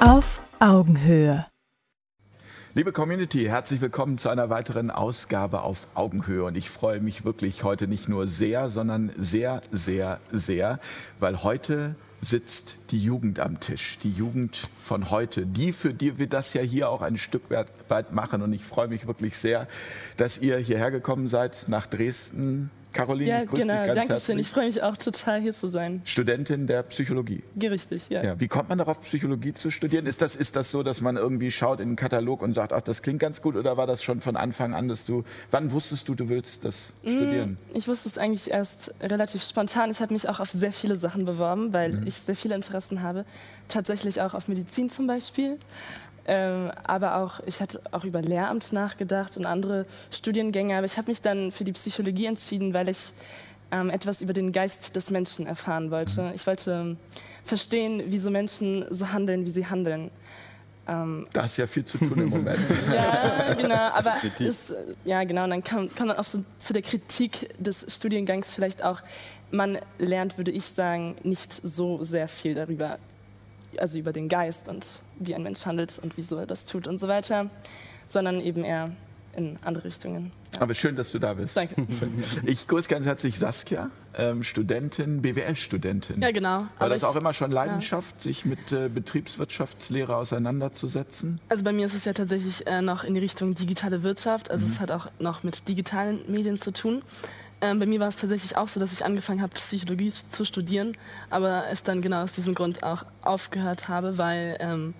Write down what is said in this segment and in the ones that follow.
Auf Augenhöhe. Liebe Community, herzlich willkommen zu einer weiteren Ausgabe auf Augenhöhe. Und ich freue mich wirklich heute nicht nur sehr, sondern sehr, sehr, sehr, weil heute sitzt die Jugend am Tisch, die Jugend von heute, die, für die wir das ja hier auch ein Stück weit machen. Und ich freue mich wirklich sehr, dass ihr hierher gekommen seid nach Dresden, Caroline, ja, ich grüße genau. dich ganz Dankeschön. herzlich. Ich freue mich auch total, hier zu sein. Studentin der Psychologie. Richtig, ja. Ja, wie kommt man darauf, Psychologie zu studieren? Ist das, ist das so, dass man irgendwie schaut in den Katalog und sagt, ach, das klingt ganz gut? Oder war das schon von Anfang an, dass du, wann wusstest du, du willst das studieren? Ich wusste es eigentlich erst relativ spontan. Ich habe mich auch auf sehr viele Sachen beworben, weil Mhm. ich sehr viele Interessen habe. Tatsächlich auch auf Medizin zum Beispiel. Ähm, aber auch, ich hatte auch über Lehramt nachgedacht und andere Studiengänge. Aber ich habe mich dann für die Psychologie entschieden, weil ich ähm, etwas über den Geist des Menschen erfahren wollte. Ich wollte ähm, verstehen, wieso Menschen so handeln, wie sie handeln. Da ist ja viel zu tun im Moment. Ja, genau, aber ist, ja, genau, und dann kommt, kommt dann auch so zu der Kritik des Studiengangs vielleicht auch, man lernt, würde ich sagen, nicht so sehr viel darüber, also über den Geist und wie ein Mensch handelt und wieso er das tut und so weiter, sondern eben eher in andere Richtungen. Ja. Aber schön, dass du da bist. Danke. Ich grüße ganz herzlich Saskia, ähm, Studentin, BWL-Studentin. Ja, genau. War Aber das auch ich- immer schon Leidenschaft, sich mit äh, Betriebswirtschaftslehre auseinanderzusetzen? Also bei mir ist es ja tatsächlich äh, noch in die Richtung digitale Wirtschaft. Also es hat auch noch mit digitalen Medien zu tun. Ähm, bei mir war es tatsächlich auch so, dass ich angefangen habe, Psychologie zu studieren, aber es dann genau aus diesem Grund auch aufgehört habe, weil ähm,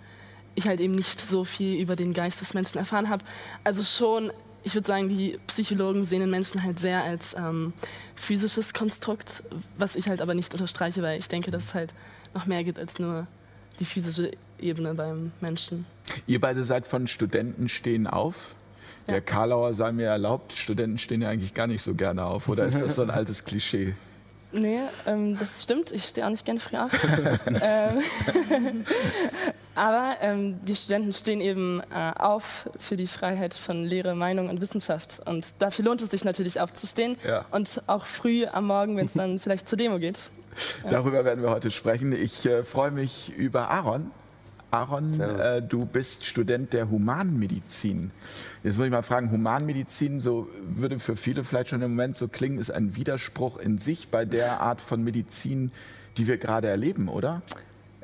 ich halt eben nicht so viel über den Geist des Menschen erfahren habe. Also schon, ich würde sagen, die Psychologen sehen den Menschen halt sehr als ähm, physisches Konstrukt, was ich halt aber nicht unterstreiche, weil ich denke, dass es halt noch mehr gibt als nur die physische Ebene beim Menschen. Ihr beide seid von Studenten stehen auf. Der Ja. Karlauer sei mir erlaubt, Studenten stehen ja eigentlich gar nicht so gerne auf. Oder ist das so ein altes Klischee? Nee, ähm, das stimmt. Ich stehe auch nicht gerne früh auf. ähm, aber ähm, wir Studenten stehen eben äh, auf für die Freiheit von Lehre, Meinung und Wissenschaft. Und dafür lohnt es sich natürlich aufzustehen. Ja. Und auch früh am Morgen, wenn es dann vielleicht zur Demo geht. Darüber werden wir heute sprechen. Ich äh, freue mich über Aaron. Aaron, äh, du bist Student der Humanmedizin. Jetzt muss ich mal fragen, Humanmedizin, so würde für viele vielleicht schon im Moment so klingen, ist ein Widerspruch in sich bei der Art von Medizin, die wir gerade erleben, oder?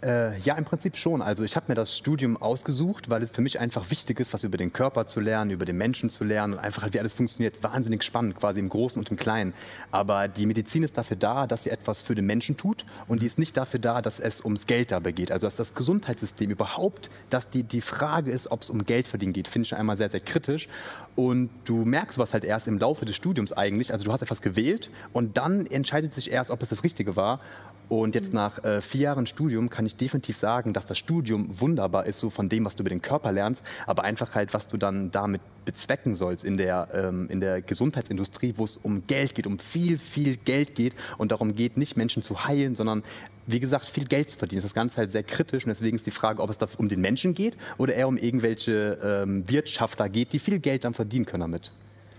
Äh, ja, im Prinzip schon. Also ich habe mir das Studium ausgesucht, weil es für mich einfach wichtig ist, was über den Körper zu lernen, über den Menschen zu lernen und einfach wie alles funktioniert. Wahnsinnig spannend, quasi im Großen und im Kleinen. Aber die Medizin ist dafür da, dass sie etwas für den Menschen tut und die ist nicht dafür da, dass es ums Geld dabei geht. Also dass das Gesundheitssystem überhaupt, dass die, die Frage ist, ob es um Geld verdienen geht, finde ich einmal sehr, sehr kritisch. Und du merkst was halt erst im Laufe des Studiums eigentlich. Also du hast etwas gewählt und dann entscheidet sich erst, ob es das Richtige war. Und jetzt nach äh, vier Jahren Studium kann ich definitiv sagen, dass das Studium wunderbar ist, so von dem, was du über den Körper lernst, aber einfach halt, was du dann damit bezwecken sollst in der, ähm, in der Gesundheitsindustrie, wo es um Geld geht, um viel, viel Geld geht und darum geht, nicht Menschen zu heilen, sondern wie gesagt, viel Geld zu verdienen. Das ist das Ganze halt sehr kritisch und deswegen ist die Frage, ob es da um den Menschen geht oder eher um irgendwelche ähm, Wirtschaftler geht, die viel Geld dann verdienen können damit.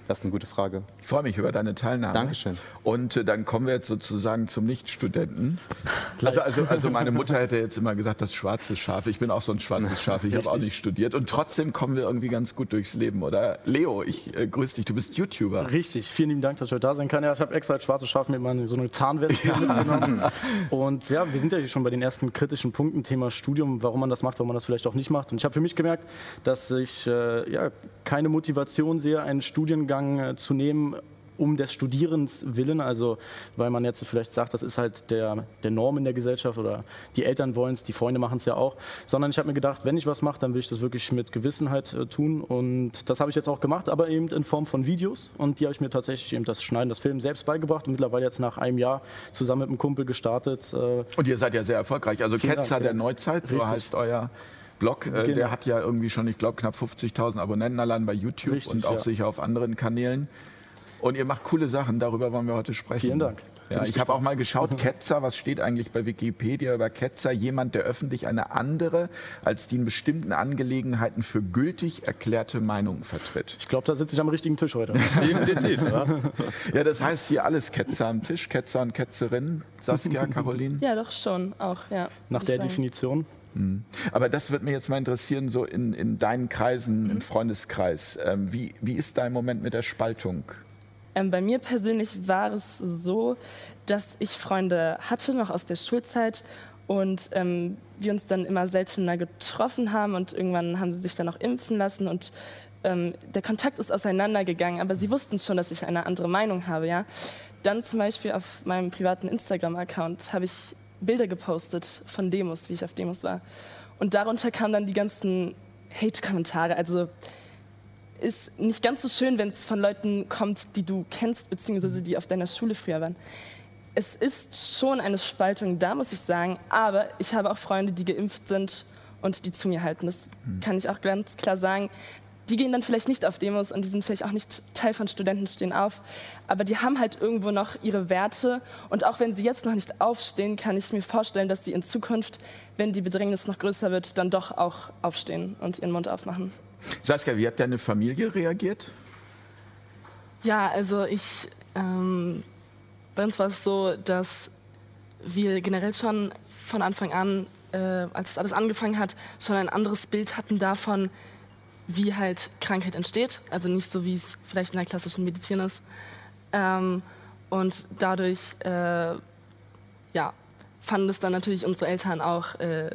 Das ist eine gute Frage. Ich freue mich über deine Teilnahme. Dankeschön. Und äh, dann kommen wir jetzt sozusagen zum Nichtstudenten. Also, also, also meine Mutter hätte jetzt immer gesagt, das schwarze Schaf. Ich bin auch so ein schwarzes Schaf. Ich habe auch nicht studiert. Und trotzdem kommen wir irgendwie ganz gut durchs Leben, oder? Leo, ich äh, grüße dich. Du bist YouTuber. Richtig, vielen lieben Dank, dass ich heute da sein kann. Ja, ich habe extra als schwarzes Schaf mit meine, so eine Tarnweste mitgenommen. Und ja, wir sind ja hier schon bei den ersten kritischen Punkten, Thema Studium, warum man das macht, warum man das vielleicht auch nicht macht. Und ich habe für mich gemerkt, dass ich äh, ja, keine Motivation sehe, einen Studiengang äh, zu nehmen, um des Studierens willen, also weil man jetzt vielleicht sagt, das ist halt der, der Norm in der Gesellschaft oder die Eltern wollen es, die Freunde machen es ja auch, sondern ich habe mir gedacht, wenn ich was mache, dann will ich das wirklich mit Gewissenheit äh, tun und das habe ich jetzt auch gemacht, aber eben in Form von Videos und die habe ich mir tatsächlich eben das Schneiden, das Film selbst beigebracht und mittlerweile jetzt nach einem Jahr zusammen mit einem Kumpel gestartet. Äh, Und ihr seid ja sehr erfolgreich. Also Ketzer Dank, der ja. Neuzeit, so Richtig. heißt euer Blog. Äh, Genau. Der hat ja irgendwie schon, ich glaube, knapp 50.000 Abonnenten allein bei YouTube Richtig, und auch ja. sicher auf anderen Kanälen. Und ihr macht coole Sachen, darüber wollen wir heute sprechen. Vielen Dank. Ja, ich habe auch mal geschaut, Ketzer, was steht eigentlich bei Wikipedia über Ketzer? Jemand, der öffentlich eine andere als die in bestimmten Angelegenheiten für gültig erklärte Meinung vertritt. ich glaube, da sitze ich am richtigen Tisch heute. Definitiv, ja. Ja, das heißt hier alles Ketzer am Tisch, Ketzer und Ketzerinnen. Saskia, Caroline. Ja, doch schon, auch, ja. Nach der sagen. Definition. Mhm. Aber das würde mich jetzt mal interessieren, so in, in deinen Kreisen, im Freundeskreis. Ähm, wie, wie ist dein Moment mit der Spaltung? Ähm, bei mir persönlich war es so, dass ich Freunde hatte, noch aus der Schulzeit. Und ähm, wir uns dann immer seltener getroffen haben und irgendwann haben sie sich dann auch impfen lassen und ähm, der Kontakt ist auseinandergegangen, aber sie wussten schon, dass ich eine andere Meinung habe. Ja? Dann zum Beispiel auf meinem privaten Instagram-Account habe ich Bilder gepostet von Demos, wie ich auf Demos war. Und darunter kamen dann die ganzen Hate-Kommentare. Also ist nicht ganz so schön, wenn es von Leuten kommt, die du kennst, beziehungsweise die auf deiner Schule früher waren. Es ist schon eine Spaltung da, muss ich sagen, aber ich habe auch Freunde, die geimpft sind und die zu mir halten. Das hm. kann ich auch ganz klar sagen. Die gehen dann vielleicht nicht auf Demos und die sind vielleicht auch nicht Teil von Studenten stehen auf, aber die haben halt irgendwo noch ihre Werte und auch wenn sie jetzt noch nicht aufstehen, kann ich mir vorstellen, dass sie in Zukunft, wenn die Bedrängnis noch größer wird, dann doch auch aufstehen und ihren Mund aufmachen. Saskia, wie hat deine Familie reagiert? Ja, also ich, ähm, bei uns war es so, dass wir generell schon von Anfang an, äh, als es alles angefangen hat, schon ein anderes Bild hatten davon, wie halt Krankheit entsteht. Also nicht so, wie es vielleicht in der klassischen Medizin ist. Ähm, und dadurch, äh, ja, fanden es dann natürlich unsere Eltern auch äh,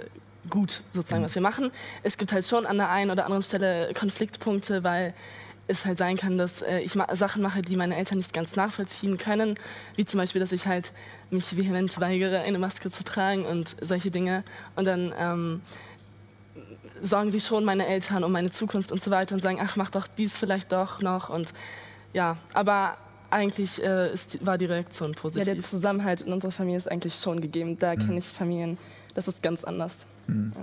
gut, sozusagen, was wir machen. Es gibt halt schon an der einen oder anderen Stelle Konfliktpunkte, weil es halt sein kann, dass äh, ich ma Sachen mache, die meine Eltern nicht ganz nachvollziehen können, wie zum Beispiel, dass ich halt mich vehement weigere, eine Maske zu tragen und solche Dinge. Und dann ähm, sorgen sie schon meine Eltern um meine Zukunft und so weiter und sagen, ach, mach doch dies vielleicht doch noch und ja, aber eigentlich äh, ist, war die Reaktion positiv. Ja, der Zusammenhalt in unserer Familie ist eigentlich schon gegeben. Da mhm. kenne ich Familien, das ist ganz anders. Mhm. Ja.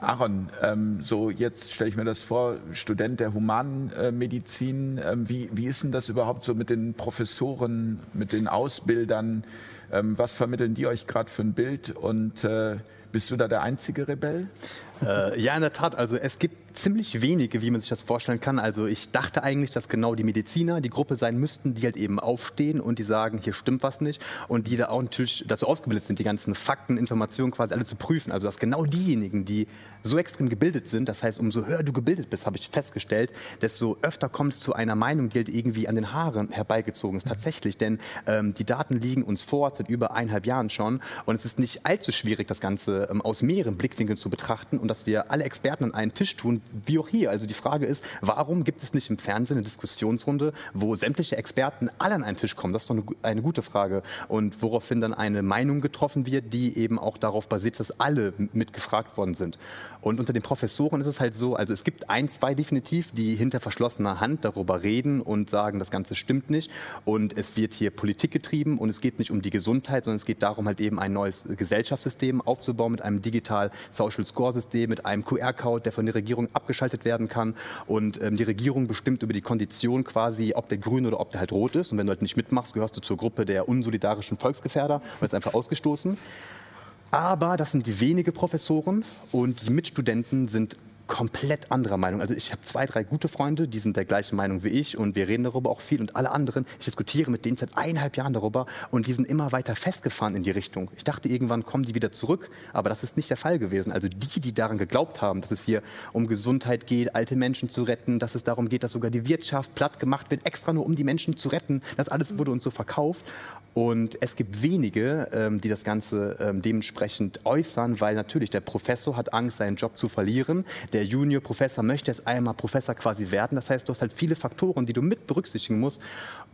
Aaron, ähm, so jetzt stelle ich mir das vor, Student der Humanmedizin, ähm, wie, wie ist denn das überhaupt so mit den Professoren, mit den Ausbildern? Ähm, was vermitteln die euch gerade für ein Bild und äh, bist du da der einzige Rebell? Äh, ja, in der Tat. Also es gibt ziemlich wenige, wie man sich das vorstellen kann. Also ich dachte eigentlich, dass genau die Mediziner die Gruppe sein müssten, die halt eben aufstehen und die sagen, hier stimmt was nicht und die da auch natürlich dazu ausgebildet sind, die ganzen Fakten, Informationen quasi alle zu prüfen. Also dass genau diejenigen, die so extrem gebildet sind, das heißt, umso höher du gebildet bist, habe ich festgestellt, desto öfter kommst du zu einer Meinung, die halt irgendwie an den Haaren herbeigezogen ist. Tatsächlich, denn ähm, die Daten liegen uns vor seit über eineinhalb Jahren schon und es ist nicht allzu schwierig, das Ganze ähm, aus mehreren Blickwinkeln zu betrachten und dass wir alle Experten an einen Tisch tun, wie auch hier. Also die Frage ist, warum gibt es nicht im Fernsehen eine Diskussionsrunde, wo sämtliche Experten alle an einen Tisch kommen? Das ist doch eine, eine gute Frage. Und woraufhin dann eine Meinung getroffen wird, die eben auch darauf basiert, dass alle mitgefragt worden sind. Und unter den Professoren ist es halt so, also es gibt ein, zwei definitiv, die hinter verschlossener Hand darüber reden und sagen, das Ganze stimmt nicht. Und es wird hier Politik getrieben und es geht nicht um die Gesundheit, sondern es geht darum, halt eben ein neues Gesellschaftssystem aufzubauen mit einem digital Social Score System, mit einem QR-Code, der von der Regierung abgeschaltet werden kann. Und ähm, die Regierung bestimmt über die Kondition quasi, ob der grün oder ob der halt rot ist. Und wenn du halt nicht mitmachst, gehörst du zur Gruppe der unsolidarischen Volksgefährder, weil es einfach ausgestoßen. Aber das sind wenige Professoren und die Mitstudenten sind komplett anderer Meinung. Also ich habe zwei, drei gute Freunde, die sind der gleichen Meinung wie ich und wir reden darüber auch viel und alle anderen, ich diskutiere mit denen seit eineinhalb Jahren darüber und die sind immer weiter festgefahren in die Richtung. Ich dachte, irgendwann kommen die wieder zurück, aber das ist nicht der Fall gewesen. Also die, die daran geglaubt haben, dass es hier um Gesundheit geht, alte Menschen zu retten, dass es darum geht, dass sogar die Wirtschaft platt gemacht wird, extra nur um die Menschen zu retten, das alles wurde uns so verkauft und es gibt wenige, ähm, die das Ganze ähm, dementsprechend äußern, weil natürlich der Professor hat Angst, seinen Job zu verlieren. Der Junior-Professor möchte jetzt einmal Professor quasi werden. Das heißt, du hast halt viele Faktoren, die du mit berücksichtigen musst.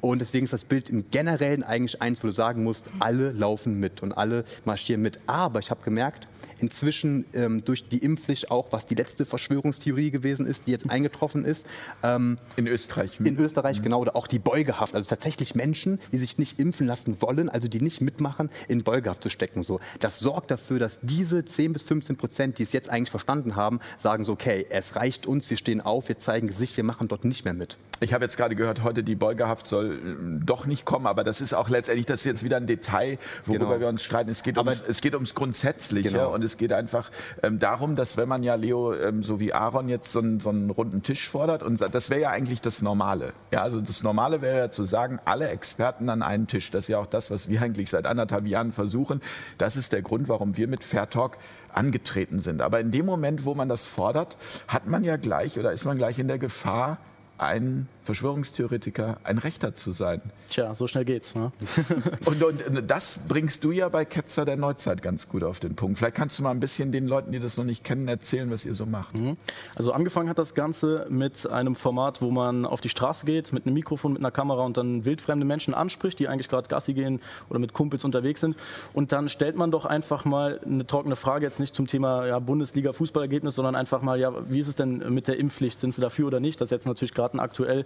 Und deswegen ist das Bild im Generellen eigentlich eins, wo du sagen musst, alle laufen mit und alle marschieren mit. Aber ich habe gemerkt, inzwischen ähm, durch die Impfpflicht auch, was die letzte Verschwörungstheorie gewesen ist, die jetzt eingetroffen ist. Ähm, in Österreich. In Österreich, mhm. genau. Oder auch die Beugehaft. Also tatsächlich Menschen, die sich nicht impfen lassen wollen, also die nicht mitmachen, in Beugehaft zu stecken. So. Das sorgt dafür, dass diese 10 bis 15 Prozent, die es jetzt eigentlich verstanden haben, sagen so, okay, es reicht uns, wir stehen auf, wir zeigen Gesicht, wir machen dort nicht mehr mit. Ich habe jetzt gerade gehört, heute die Beugehaft soll äh, doch nicht kommen, aber das ist auch letztendlich, das ist jetzt wieder ein Detail, worüber genau. wir uns streiten. Es geht, ums, es geht ums Grundsätzliche genau. und es geht einfach ähm, darum, dass wenn man ja Leo, ähm, so wie Aaron jetzt so einen, so einen runden Tisch fordert und das wäre ja eigentlich das Normale. Ja, also das Normale wäre ja zu sagen, alle Experten an einen Tisch. Das ist ja auch das, was wir eigentlich seit anderthalb Jahren versuchen. Das ist der Grund, warum wir mit Fair Talk angetreten sind. Aber in dem Moment, wo man das fordert, hat man ja gleich oder ist man gleich in der Gefahr, ein Verschwörungstheoretiker, ein Rechter zu sein. Tja, so schnell geht's. Ne? und, und, das bringst du ja bei Ketzer der Neuzeit ganz gut auf den Punkt. Vielleicht kannst du mal ein bisschen den Leuten, die das noch nicht kennen, erzählen, was ihr so macht. Mhm. Also angefangen hat das Ganze mit einem Format, wo man auf die Straße geht, mit einem Mikrofon, mit einer Kamera und dann wildfremde Menschen anspricht, die eigentlich gerade Gassi gehen oder mit Kumpels unterwegs sind. Und dann stellt man doch einfach mal eine trockene Frage, jetzt nicht zum Thema ja, Bundesliga-Fußballergebnis, sondern einfach mal, ja, wie ist es denn mit der Impfpflicht? Sind sie dafür oder nicht? Das ist jetzt natürlich gerade ein aktuell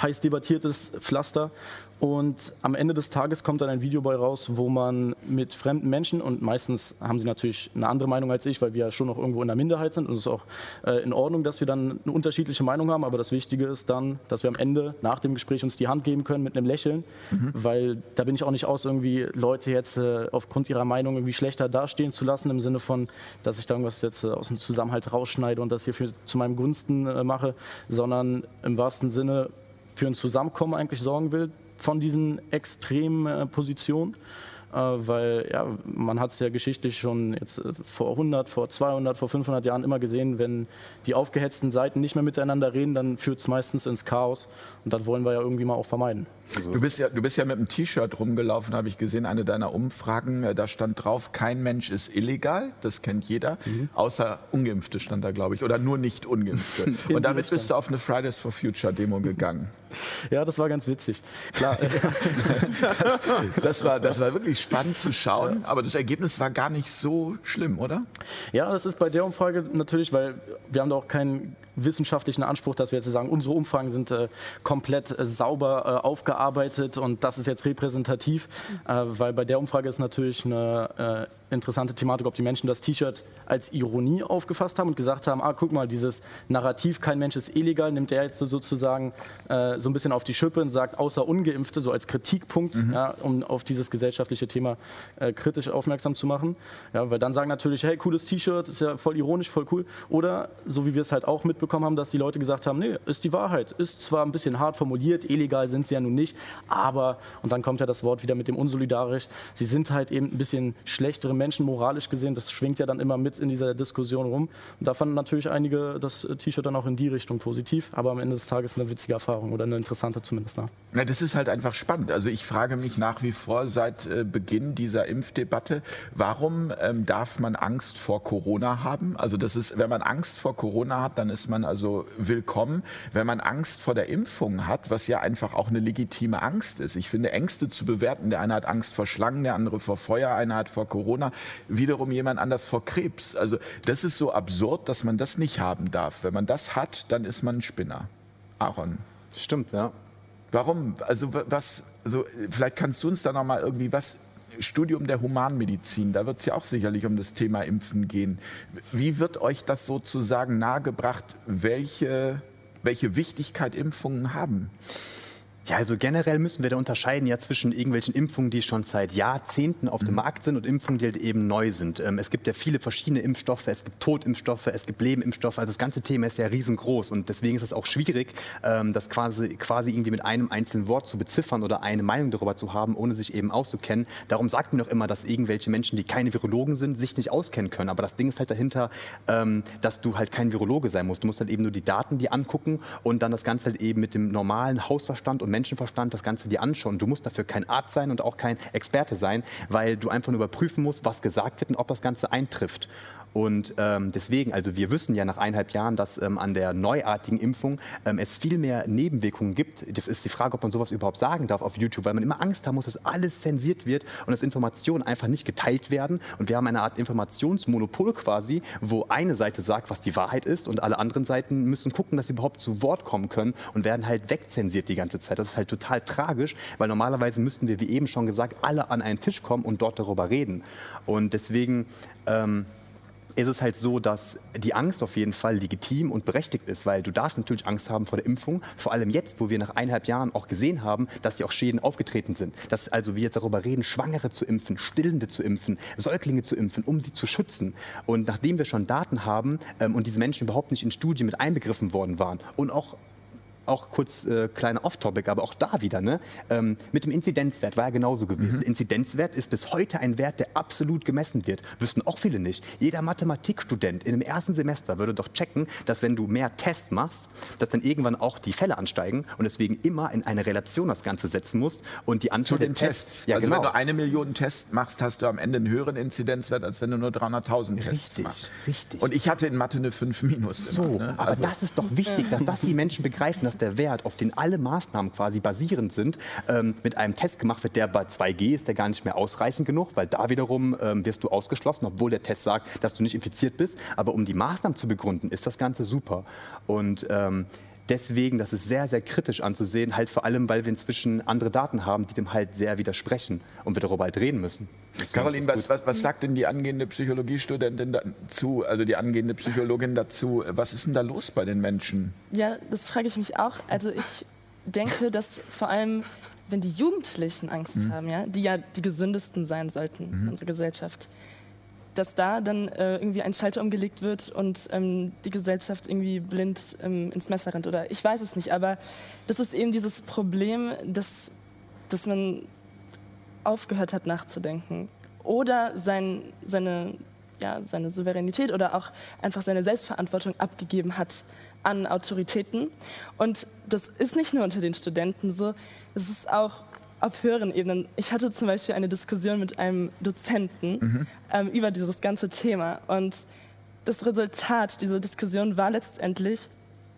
heiß debattiertes Pflaster. Und am Ende des Tages kommt dann ein Video bei raus, wo man mit fremden Menschen, und meistens haben sie natürlich eine andere Meinung als ich, weil wir ja schon noch irgendwo in der Minderheit sind und es ist auch äh, in Ordnung, dass wir dann eine unterschiedliche Meinung haben, aber das Wichtige ist dann, dass wir am Ende nach dem Gespräch uns die Hand geben können mit einem Lächeln, mhm. weil da bin ich auch nicht aus, irgendwie Leute jetzt äh, aufgrund ihrer Meinung irgendwie schlechter dastehen zu lassen, im Sinne von, dass ich da irgendwas jetzt äh, aus dem Zusammenhalt rausschneide und das hier für, zu meinem Gunsten mache, sondern im wahrsten Sinne für ein Zusammenkommen eigentlich sorgen will von diesen extremen äh, Positionen. Äh, weil ja, man hat es ja geschichtlich schon jetzt äh, vor 100, vor 200, vor 500 Jahren immer gesehen, wenn die aufgehetzten Seiten nicht mehr miteinander reden, dann führt es meistens ins Chaos und das wollen wir ja irgendwie mal auch vermeiden. Also du, bist ja, du bist ja mit einem T-Shirt rumgelaufen, habe ich gesehen, eine deiner Umfragen, da stand drauf, kein Mensch ist illegal, das kennt jeder, mhm. außer Ungeimpfte stand da, glaube ich, oder nur nicht Ungeimpfte. und damit bist du auf eine Fridays for Future Demo gegangen. Ja, das war ganz witzig. Klar. das, das, war, das war wirklich spannend zu schauen, aber das Ergebnis war gar nicht so schlimm, oder? Ja, das ist bei der Umfrage natürlich, weil wir haben da auch keinen wissenschaftlichen Anspruch, dass wir jetzt sagen, unsere Umfragen sind äh, komplett äh, sauber äh, aufgearbeitet und das ist jetzt repräsentativ, äh, weil bei der Umfrage ist natürlich eine äh, interessante Thematik, ob die Menschen das T-Shirt als Ironie aufgefasst haben und gesagt haben, ah, guck mal, dieses Narrativ, kein Mensch ist illegal, nimmt er jetzt so sozusagen äh, so ein bisschen auf die Schippe und sagt, außer Ungeimpfte, so als Kritikpunkt, mhm. ja, um auf dieses gesellschaftliche Thema kritisch aufmerksam zu machen. Ja, weil dann sagen natürlich, hey, cooles T-Shirt, ist ja voll ironisch, voll cool. Oder, so wie wir es halt auch mitbekommen, mitbekommen haben, dass die Leute gesagt haben, nee, ist die Wahrheit. Ist zwar ein bisschen hart formuliert, illegal sind sie ja nun nicht, aber, und dann kommt ja das Wort wieder mit dem unsolidarisch, sie sind halt eben ein bisschen schlechtere Menschen moralisch gesehen, das schwingt ja dann immer mit in dieser Diskussion rum. Und da fanden natürlich einige das T-Shirt dann auch in die Richtung positiv, aber am Ende des Tages eine witzige Erfahrung oder eine interessante zumindest. Ne? Ja, das ist halt einfach spannend. Also ich frage mich nach wie vor seit äh, Beginn dieser Impfdebatte, warum ähm, darf man Angst vor Corona haben? Also das ist, wenn man Angst vor Corona hat, dann ist man man also willkommen. Wenn man Angst vor der Impfung hat, was ja einfach auch eine legitime Angst ist. Ich finde, Ängste zu bewerten, der eine hat Angst vor Schlangen, der andere vor Feuer, einer hat vor Corona, wiederum jemand anders vor Krebs. Also das ist so absurd, dass man das nicht haben darf. Wenn man das hat, dann ist man ein Spinner. Aaron. Stimmt, ja. Warum? Also was, also vielleicht kannst du uns da noch mal irgendwie was Studium der Humanmedizin, da wird es ja auch sicherlich um das Thema Impfen gehen. Wie wird euch das sozusagen nahegebracht, welche, welche Wichtigkeit Impfungen haben? Ja, also generell müssen wir da unterscheiden ja zwischen irgendwelchen Impfungen, die schon seit Jahrzehnten auf dem mhm. Markt sind und Impfungen, die halt eben neu sind. Ähm, es gibt ja viele verschiedene Impfstoffe, es gibt Totimpfstoffe, es gibt Lebenimpfstoffe. Also das ganze Thema ist ja riesengroß und deswegen ist es auch schwierig, ähm, das quasi, quasi irgendwie mit einem einzelnen Wort zu beziffern oder eine Meinung darüber zu haben, ohne sich eben auszukennen. Darum sagt man auch immer, dass irgendwelche Menschen, die keine Virologen sind, sich nicht auskennen können. Aber das Ding ist halt dahinter, ähm, dass du halt kein Virologe sein musst. Du musst halt eben nur die Daten die angucken und dann das Ganze halt eben mit dem normalen Hausverstand und Menschenverstand das Ganze dir anschauen. Du musst dafür kein Arzt sein und auch kein Experte sein, weil du einfach nur überprüfen musst, was gesagt wird und ob das Ganze eintrifft. Und ähm, deswegen, also wir wissen ja nach eineinhalb Jahren, dass ähm, an der neuartigen Impfung ähm, es viel mehr Nebenwirkungen gibt. Das ist die Frage, ob man sowas überhaupt sagen darf auf YouTube, weil man immer Angst haben muss, dass alles zensiert wird und dass Informationen einfach nicht geteilt werden. Und wir haben eine Art Informationsmonopol quasi, wo eine Seite sagt, was die Wahrheit ist und alle anderen Seiten müssen gucken, dass sie überhaupt zu Wort kommen können und werden halt wegzensiert die ganze Zeit. Das ist halt total tragisch, weil normalerweise müssten wir, wie eben schon gesagt, alle an einen Tisch kommen und dort darüber reden. Und deswegen ähm, ist es halt so, dass die Angst auf jeden Fall legitim und berechtigt ist, weil du darfst natürlich Angst haben vor der Impfung, vor allem jetzt, wo wir nach eineinhalb Jahren auch gesehen haben, dass ja auch Schäden aufgetreten sind. Dass also wir jetzt darüber reden, Schwangere zu impfen, Stillende zu impfen, Säuglinge zu impfen, um sie zu schützen. Und nachdem wir schon Daten haben ähm, und diese Menschen überhaupt nicht in Studien mit einbegriffen worden waren und auch auch kurz äh, kleiner Off-Topic, aber auch da wieder, ne? Ähm, mit dem Inzidenzwert war ja genauso gewesen. Mhm. Inzidenzwert ist bis heute ein Wert, der absolut gemessen wird. Wüssten auch viele nicht. Jeder Mathematikstudent in dem ersten Semester würde doch checken, dass wenn du mehr Tests machst, dass dann irgendwann auch die Fälle ansteigen und deswegen immer in eine Relation das Ganze setzen musst und die Anzahl Zu den Tests. Tests. Ja, also genau. wenn du eine Million Tests machst, hast du am Ende einen höheren Inzidenzwert, als wenn du nur 300.000 Tests machst. Richtig. Und ich hatte in Mathe eine 5 minus. So, immer, ne? aber also das ist doch wichtig, dass das die Menschen begreifen, dass der Wert, auf den alle Maßnahmen quasi basierend sind, ähm, mit einem Test gemacht wird, der bei 2G ist, der gar nicht mehr ausreichend genug, weil da wiederum ähm, wirst du ausgeschlossen, obwohl der Test sagt, dass du nicht infiziert bist. Aber um die Maßnahmen zu begründen, ist das Ganze super. Und ähm, deswegen, das ist sehr, sehr kritisch anzusehen, halt vor allem, weil wir inzwischen andere Daten haben, die dem halt sehr widersprechen und wir darüber halt reden müssen. Caroline, was, was, was, sagt denn die angehende Psychologiestudentin dazu, also die angehende Psychologin dazu? Was ist denn da los bei den Menschen? Ja, das frage ich mich auch. Also ich denke, dass vor allem, wenn die Jugendlichen Angst mhm. haben, ja, die ja die gesündesten sein sollten mhm. in unserer Gesellschaft, dass da dann äh, irgendwie ein Schalter umgelegt wird und ähm, die Gesellschaft irgendwie blind ähm, ins Messer rennt oder ich weiß es nicht, aber das ist eben dieses Problem, dass, dass man aufgehört hat nachzudenken oder sein, seine, ja, seine Souveränität oder auch einfach seine Selbstverantwortung abgegeben hat an Autoritäten. Und das ist nicht nur unter den Studenten so, es ist auch auf höheren Ebenen. Ich hatte zum Beispiel eine Diskussion mit einem Dozenten mhm. ähm, über dieses ganze Thema. Und das Resultat dieser Diskussion war letztendlich,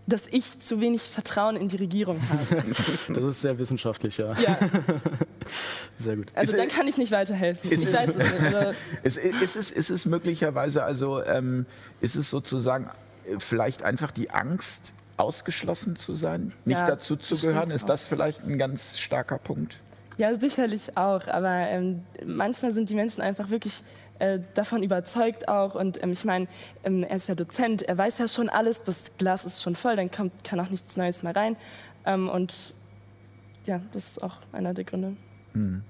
dass ich zu wenig Vertrauen in die Regierung habe. Das ist sehr wissenschaftlich, ja. ja. Sehr gut. Also ist dann kann ich nicht weiterhelfen. Ist ich weiß es nicht. Also ist, ist, es, ist es möglicherweise, also ähm, ist es sozusagen äh, vielleicht einfach die Angst, ausgeschlossen zu sein, nicht ja, dazu zu gehören? Ist das vielleicht ein ganz starker Punkt? Ja, sicherlich auch. Aber ähm, manchmal sind die Menschen einfach wirklich äh, davon überzeugt auch. Und ähm, ich meine, ähm, er ist ja Dozent, er weiß ja schon alles, das Glas ist schon voll, dann kommt, kann auch nichts Neues mehr rein. Ähm, und ja, das ist auch einer der Gründe. Mhm.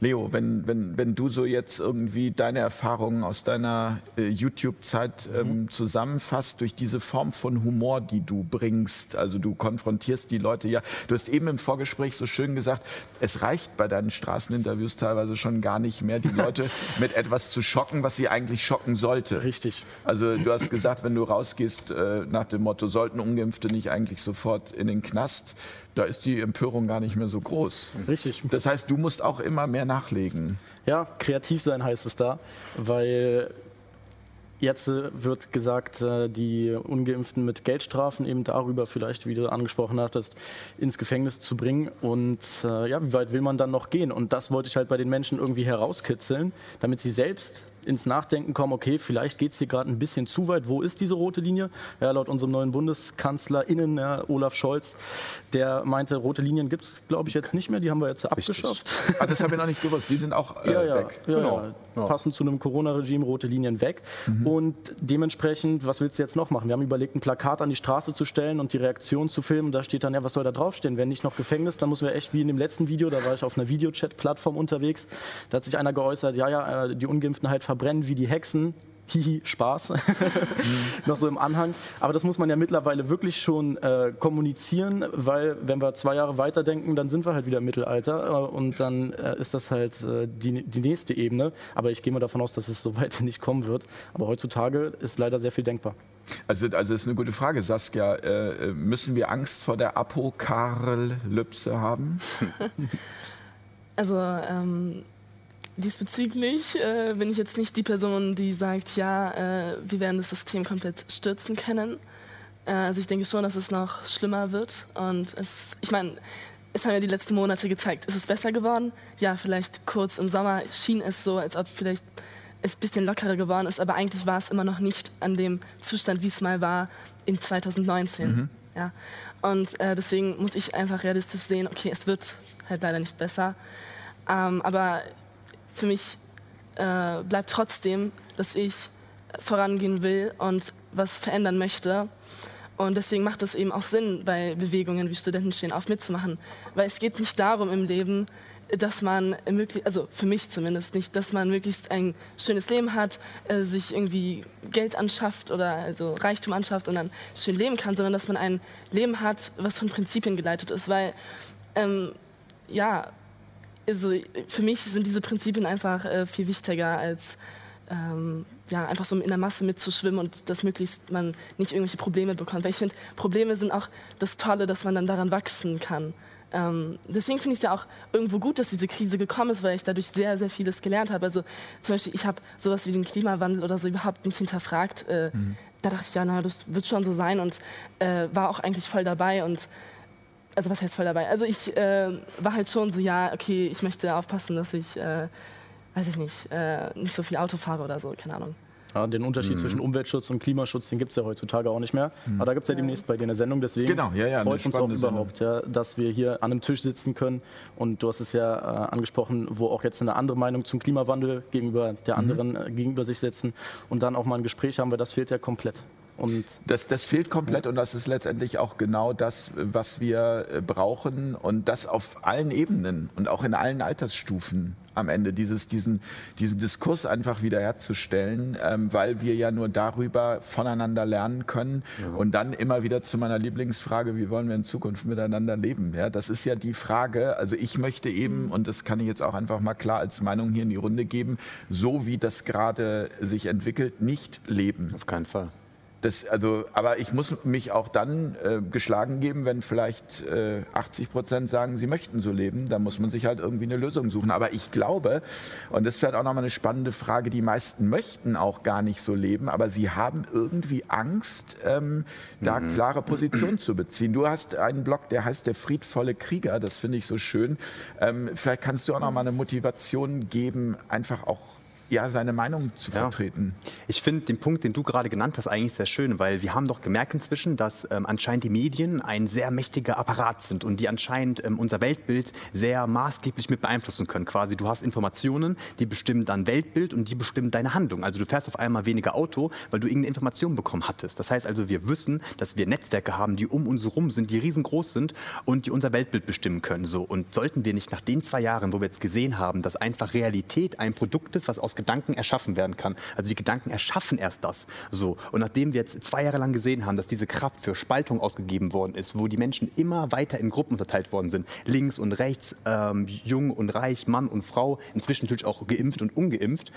Leo, wenn, wenn, wenn du so jetzt irgendwie deine Erfahrungen aus deiner äh, YouTube-Zeit ähm, mhm. zusammenfasst durch diese Form von Humor, die du bringst, also du konfrontierst die Leute ja. Du hast eben im Vorgespräch so schön gesagt, es reicht bei deinen Straßeninterviews teilweise schon gar nicht mehr, die Leute mit etwas zu schocken, was sie eigentlich schocken sollte. Richtig. Also du hast gesagt, wenn du rausgehst äh, nach dem Motto, sollten Ungeimpfte nicht eigentlich sofort in den Knast, da ist die Empörung gar nicht mehr so groß. Richtig. Das heißt, du musst auch immer mehr nachlegen. Ja, kreativ sein heißt es da, weil Jetzt äh, wird gesagt, äh, die Ungeimpften mit Geldstrafen eben darüber vielleicht, wie du angesprochen hattest, ins Gefängnis zu bringen. Und äh, ja, wie weit will man dann noch gehen? Und das wollte ich halt bei den Menschen irgendwie herauskitzeln, damit sie selbst ins Nachdenken kommen, okay, vielleicht geht es hier gerade ein bisschen zu weit. Wo ist diese rote Linie? Ja, laut unserem neuen BundeskanzlerInnen, ja, Olaf Scholz, der meinte, rote Linien gibt es, glaube ich, jetzt nicht mehr. Die haben wir jetzt abgeschafft. Ah, das habe ich noch nicht gewusst. Die sind auch äh, ja, ja, weg. Ja, genau. ja. Passend zu einem Corona-Regime, rote Linien weg. Mhm. Und dementsprechend, was willst du jetzt noch machen? Wir haben überlegt, ein Plakat an die Straße zu stellen und die Reaktion zu filmen. Da steht dann, ja, was soll da draufstehen? Wenn nicht noch Gefängnis, dann müssen wir echt wie in dem letzten Video, da war ich auf einer Videochat-Plattform unterwegs, da hat sich einer geäußert, ja, ja, äh, die Ungeimpften halt verbrennen wie die Hexen. Hihi, Spaß. noch so im Anhang. Aber das muss man ja mittlerweile wirklich schon äh, kommunizieren, weil wenn wir zwei Jahre weiterdenken, dann sind wir halt wieder im Mittelalter äh, und dann äh, ist das halt äh, die, die nächste Ebene. Aber ich gehe mal davon aus, dass es so weit nicht kommen wird. Aber heutzutage ist leider sehr viel denkbar. Also, also das ist eine gute Frage, Saskia. Äh, äh, müssen wir Angst vor der Apokalypse haben? Also ähm, Diesbezüglich äh, bin ich jetzt nicht die Person, die sagt, ja, äh, wir werden das System komplett stürzen können. Äh, also ich denke schon, dass es noch schlimmer wird. Und es, ich meine, es haben ja die letzten Monate gezeigt, ist es besser geworden? Ja, vielleicht kurz im Sommer schien es so, als ob vielleicht es ein bisschen lockerer geworden ist, aber eigentlich war es immer noch nicht an dem Zustand, wie es mal war in 2019. Mhm. Ja. Und äh, deswegen muss ich einfach realistisch sehen, okay, es wird halt leider nicht besser. Ähm, aber für mich äh, bleibt trotzdem, dass ich vorangehen will und was verändern möchte. Und deswegen macht es eben auch Sinn, bei Bewegungen wie Studenten stehen auf mitzumachen. Weil es geht nicht darum im Leben, dass man also für mich zumindest nicht, dass man möglichst ein schönes Leben hat, äh, sich irgendwie Geld anschafft oder also Reichtum anschafft und dann schön leben kann, sondern dass man ein Leben hat, was von Prinzipien geleitet ist. Weil, ähm, ja, also für mich sind diese Prinzipien einfach äh, viel wichtiger als ähm, ja, einfach so in der Masse mitzuschwimmen und dass möglichst man nicht irgendwelche Probleme bekommt. Weil ich finde, Probleme sind auch das Tolle, dass man dann daran wachsen kann. Ähm, deswegen finde ich es ja auch irgendwo gut, dass diese Krise gekommen ist, weil ich dadurch sehr, sehr vieles gelernt habe. Also zum Beispiel, ich habe sowas wie den Klimawandel oder so überhaupt nicht hinterfragt. Äh, mhm. Da dachte ich, ja, na, das wird schon so sein und äh, war auch eigentlich voll dabei und also was heißt voll dabei? Also ich äh, war halt schon so, ja, okay, ich möchte aufpassen, dass ich äh, weiß ich nicht, äh, nicht so viel Auto fahre oder so, keine Ahnung. Ja, den Unterschied mhm. zwischen Umweltschutz und Klimaschutz, den gibt es ja heutzutage auch nicht mehr. Mhm. Aber da gibt es ja demnächst bei dir eine Sendung, deswegen genau, ja, ja, freut uns auch überhaupt, ja, dass wir hier an einem Tisch sitzen können. Und du hast es ja äh, angesprochen, wo auch jetzt eine andere Meinung zum Klimawandel gegenüber der mhm. anderen mhm. äh, gegenüber sich setzen und dann auch mal ein Gespräch haben, weil das fehlt ja komplett. Und das, das fehlt komplett ja. und das ist letztendlich auch genau das, was wir äh, brauchen und das auf allen Ebenen und auch in allen Altersstufen am Ende, dieses, diesen, diesen Diskurs einfach wiederherzustellen, ähm, weil wir ja nur darüber voneinander lernen können ja. und dann immer wieder zu meiner Lieblingsfrage, wie wollen wir in Zukunft miteinander leben? Ja, das ist ja die Frage, also ich möchte eben, mhm. und das kann ich jetzt auch einfach mal klar als Meinung hier in die Runde geben, so wie das gerade sich entwickelt, nicht leben. Auf keinen Fall. Das, also, aber ich muss mich auch dann äh, geschlagen geben, wenn vielleicht äh, 80 Prozent sagen, sie möchten so leben. Da muss man sich halt irgendwie eine Lösung suchen. Aber ich glaube, und das wäre auch nochmal eine spannende Frage, die meisten möchten auch gar nicht so leben, aber sie haben irgendwie Angst, ähm, da mhm. klare Positionen zu beziehen. Du hast einen Blog, der heißt Der friedvolle Krieger. Das finde ich so schön. Ähm, vielleicht kannst du auch nochmal eine Motivation geben, einfach auch ja, seine Meinung zu ja. vertreten. Ich finde den Punkt, den du gerade genannt hast, eigentlich sehr schön, weil wir haben doch gemerkt inzwischen, dass ähm, anscheinend die Medien ein sehr mächtiger Apparat sind und die anscheinend ähm, unser Weltbild sehr maßgeblich mit beeinflussen können. Quasi, du hast Informationen, die bestimmen dein Weltbild und die bestimmen deine Handlung. Also du fährst auf einmal weniger Auto, weil du irgendeine Information bekommen hattest. Das heißt also, wir wissen, dass wir Netzwerke haben, die um uns herum sind, die riesengroß sind und die unser Weltbild bestimmen können. So. Und sollten wir nicht nach den zwei Jahren, wo wir jetzt gesehen haben, dass einfach Realität ein Produkt ist, was aus Gedanken erschaffen werden kann. Also die Gedanken erschaffen erst das. So. Und nachdem wir jetzt zwei Jahre lang gesehen haben, dass diese Kraft für Spaltung ausgegeben worden ist, wo die Menschen immer weiter in Gruppen unterteilt worden sind, links und rechts, ähm, jung und reich, Mann und Frau, inzwischen natürlich auch geimpft und ungeimpft,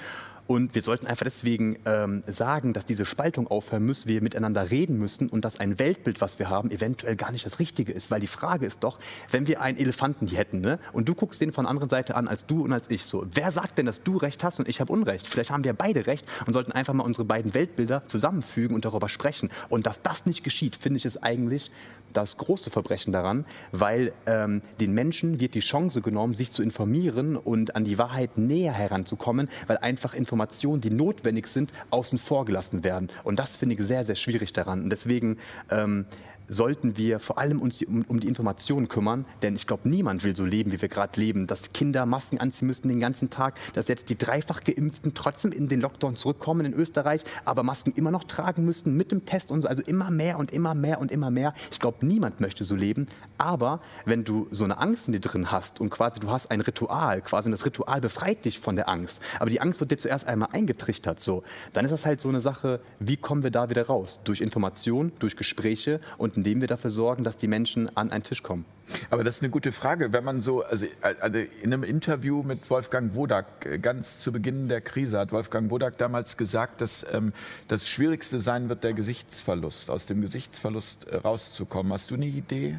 und wir sollten einfach deswegen ähm, sagen, dass diese Spaltung aufhören muss, wir miteinander reden müssen und dass ein Weltbild, was wir haben, eventuell gar nicht das Richtige ist. Weil die Frage ist doch, wenn wir einen Elefanten hier hätten ne, und du guckst den von der anderen Seite an als du und als ich so, wer sagt denn, dass du Recht hast und ich habe Unrecht? Vielleicht haben wir beide Recht und sollten einfach mal unsere beiden Weltbilder zusammenfügen und darüber sprechen. Und dass das nicht geschieht, finde ich es eigentlich das große Verbrechen daran, weil ähm, den Menschen wird die Chance genommen, sich zu informieren und an die Wahrheit näher heranzukommen, weil einfach Informationen, die notwendig sind, außen vor gelassen werden. Und das finde ich sehr, sehr schwierig daran. Und deswegen ähm, sollten wir vor allem uns um, um die Informationen kümmern, denn ich glaube, niemand will so leben, wie wir gerade leben, dass Kinder Masken anziehen müssen den ganzen Tag, dass jetzt die dreifach geimpften trotzdem in den Lockdown zurückkommen in Österreich, aber Masken immer noch tragen müssen mit dem Test und so, also immer mehr und immer mehr und immer mehr. Ich glaube, niemand möchte so leben, aber wenn du so eine Angst in dir drin hast und quasi du hast ein Ritual, quasi und das Ritual befreit dich von der Angst, aber die Angst wird dir zuerst einmal eingetrichtert, so, dann ist das halt so eine Sache, wie kommen wir da wieder raus? Durch Information, durch Gespräche und indem wir dafür sorgen, dass die Menschen an einen Tisch kommen. Aber das ist eine gute Frage. Wenn man so, also, also in einem Interview mit Wolfgang Wodak, ganz zu Beginn der Krise, hat Wolfgang Wodak damals gesagt, dass ähm, das Schwierigste sein wird, der Gesichtsverlust, aus dem Gesichtsverlust äh, rauszukommen. Hast du eine Idee?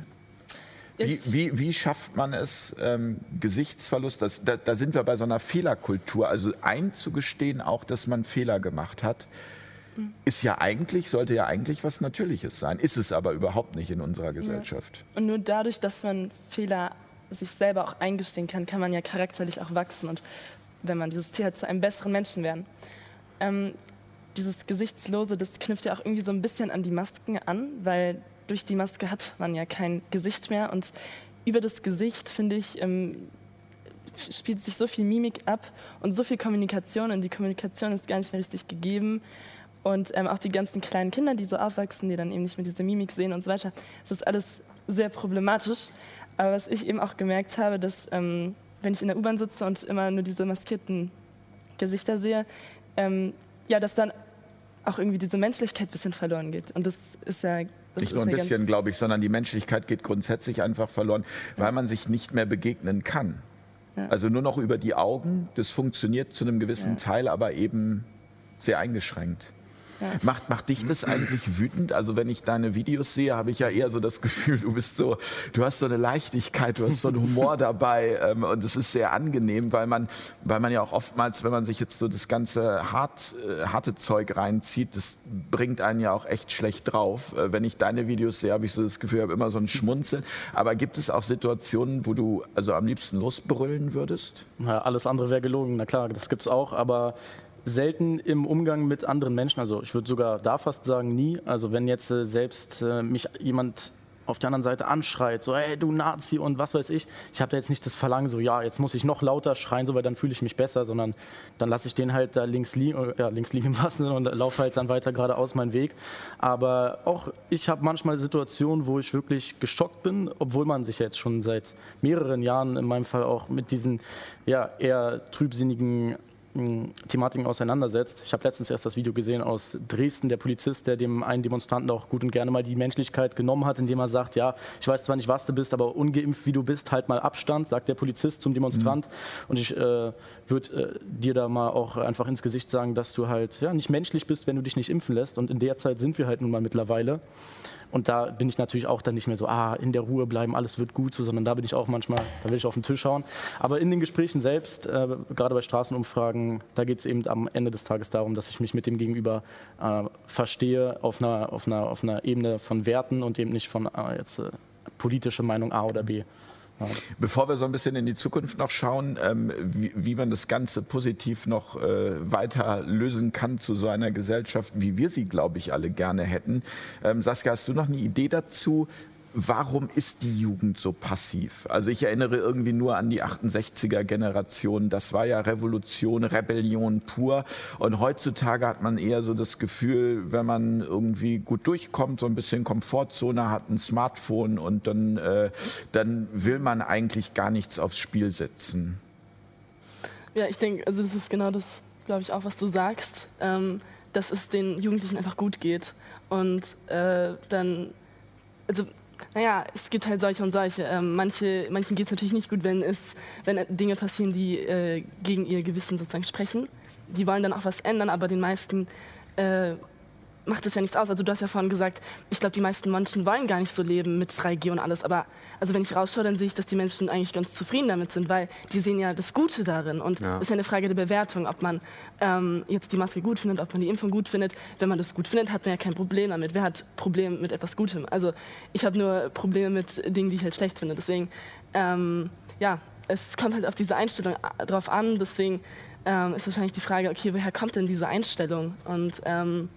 Wie, wie, wie, schafft man es, ähm, Gesichtsverlust, das, da, da, sind wir bei so einer Fehlerkultur, also einzugestehen auch, dass man Fehler gemacht hat ist ja eigentlich, sollte ja eigentlich was Natürliches sein. Ist es aber überhaupt nicht in unserer Gesellschaft. Ja. Und nur dadurch, dass man Fehler sich selber auch eingestehen kann, kann man ja charakterlich auch wachsen und wenn man dieses Ziel hat, zu einem besseren Menschen werden. Ähm, dieses Gesichtslose, das knüpft ja auch irgendwie so ein bisschen an die Masken an, weil durch die Maske hat man ja kein Gesicht mehr und über das Gesicht, finde ich, ähm, spielt sich so viel Mimik ab und so viel Kommunikation und die Kommunikation ist gar nicht mehr richtig gegeben Und ähm, auch die ganzen kleinen Kinder, die so aufwachsen, die dann eben nicht mehr diese Mimik sehen und so weiter, das ist alles sehr problematisch. Aber was ich eben auch gemerkt habe, dass ähm, wenn ich in der U-Bahn sitze und immer nur diese maskierten Gesichter sehe, ähm, ja, dass dann auch irgendwie diese Menschlichkeit ein bisschen verloren geht. Und das ist ja das nicht nur ein bisschen, glaube ich, sondern die Menschlichkeit geht grundsätzlich einfach verloren, weil man sich nicht mehr begegnen kann. Ja. Also nur noch über die Augen, das funktioniert zu einem gewissen ja. Teil, aber eben sehr eingeschränkt. Ja. Macht, macht dich das eigentlich wütend? Also wenn ich deine Videos sehe, habe ich ja eher so das Gefühl, du bist so, du hast so eine Leichtigkeit, du hast so einen Humor dabei ähm, und es ist sehr angenehm, weil man, weil man ja auch oftmals, wenn man sich jetzt so das ganze hart, äh, harte Zeug reinzieht, das bringt einen ja auch echt schlecht drauf. Äh, wenn ich deine Videos sehe, habe ich so das Gefühl, ich habe immer so ein Schmunzeln. Aber gibt es auch Situationen, wo du also am liebsten losbrüllen würdest? Na, alles andere wäre gelogen, na klar, das gibt es auch, aber selten im Umgang mit anderen Menschen. Also ich würde sogar da fast sagen nie. Also wenn jetzt äh, selbst äh, mich jemand auf der anderen Seite anschreit, so hey du Nazi und was weiß ich, ich habe da jetzt nicht das Verlangen, so ja jetzt muss ich noch lauter schreien, so weil dann fühle ich mich besser, sondern dann lasse ich den halt da links liegen, ja links liegen im Wasser und laufe halt dann weiter geradeaus meinen Weg. Aber auch ich habe manchmal Situationen, wo ich wirklich geschockt bin, obwohl man sich jetzt schon seit mehreren Jahren in meinem Fall auch mit diesen ja eher trübsinnigen Thematiken auseinandersetzt. Ich habe letztens erst das Video gesehen aus Dresden, der Polizist, der dem einen Demonstranten auch gut und gerne mal die Menschlichkeit genommen hat, indem er sagt, ja, ich weiß zwar nicht, was du bist, aber ungeimpft wie du bist, halt mal Abstand, sagt der Polizist zum Demonstrant. Mhm. Und ich äh, würde äh, dir da mal auch einfach ins Gesicht sagen, dass du halt ja, nicht menschlich bist, wenn du dich nicht impfen lässt. Und in der Zeit sind wir halt nun mal mittlerweile. Und da bin ich natürlich auch dann nicht mehr so, ah, in der Ruhe bleiben, alles wird gut, so, sondern da bin ich auch manchmal, da will ich auf den Tisch hauen. Aber in den Gesprächen selbst, äh, gerade bei Straßenumfragen, da geht es eben am Ende des Tages darum, dass ich mich mit dem Gegenüber äh, verstehe auf einer, auf, einer, auf einer Ebene von Werten und eben nicht von äh, jetzt äh, politische Meinung A oder B. Bevor wir so ein bisschen in die Zukunft noch schauen, ähm, wie, wie, man das Ganze positiv noch äh, weiter lösen kann zu so einer Gesellschaft, wie wir sie, glaube ich, alle gerne hätten. Ähm, Saskia, hast du noch eine Idee dazu, warum ist die Jugend so passiv? Also ich erinnere irgendwie nur an die 68er Generation. Das war ja Revolution, Rebellion pur. Und heutzutage hat man eher so das Gefühl, wenn man irgendwie gut durchkommt, so ein bisschen Komfortzone hat, ein Smartphone und dann, äh, dann will man eigentlich gar nichts aufs Spiel setzen. Ja, ich denke, also das ist genau das, glaube ich, auch, was du sagst, ähm, dass es den Jugendlichen einfach gut geht. Und äh, dann, also naja, es gibt halt solche und solche. Ähm, manche, manchen geht es natürlich nicht gut, wenn, es, wenn Dinge passieren, die äh, gegen ihr Gewissen sozusagen sprechen. Die wollen dann auch was ändern, aber den meisten äh, macht es ja nichts aus. Also du hast ja vorhin gesagt, ich glaube, die meisten Menschen wollen gar nicht so leben mit 3G und alles. Aber also wenn ich rausschaue, dann sehe ich, dass die Menschen eigentlich ganz zufrieden damit sind, weil die sehen ja das Gute darin. Und es ja. ist ja eine Frage der Bewertung, ob man ähm, jetzt die Maske gut findet, ob man die Impfung gut findet. Wenn man das gut findet, hat man ja kein Problem damit. Wer hat Probleme mit etwas Gutem? Also ich habe nur Probleme mit Dingen, die ich halt schlecht finde. Deswegen, ähm, ja, es kommt halt auf diese Einstellung äh, drauf an. Deswegen ähm, ist wahrscheinlich die Frage, okay, woher kommt denn diese Einstellung? Und ähm,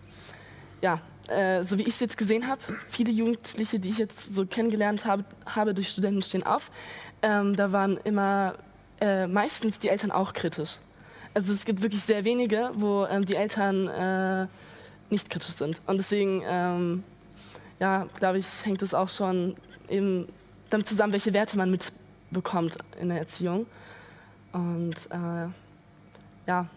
ja, äh, so wie ich es jetzt gesehen habe, viele Jugendliche, die ich jetzt so kennengelernt habe, habe durch Studenten stehen auf, ähm, da waren immer äh, meistens die Eltern auch kritisch. Also es gibt wirklich sehr wenige, wo ähm, die Eltern äh, nicht kritisch sind. Und deswegen, ähm, ja, glaube ich, hängt es auch schon eben damit zusammen, welche Werte man mitbekommt in der Erziehung. Und äh, ja,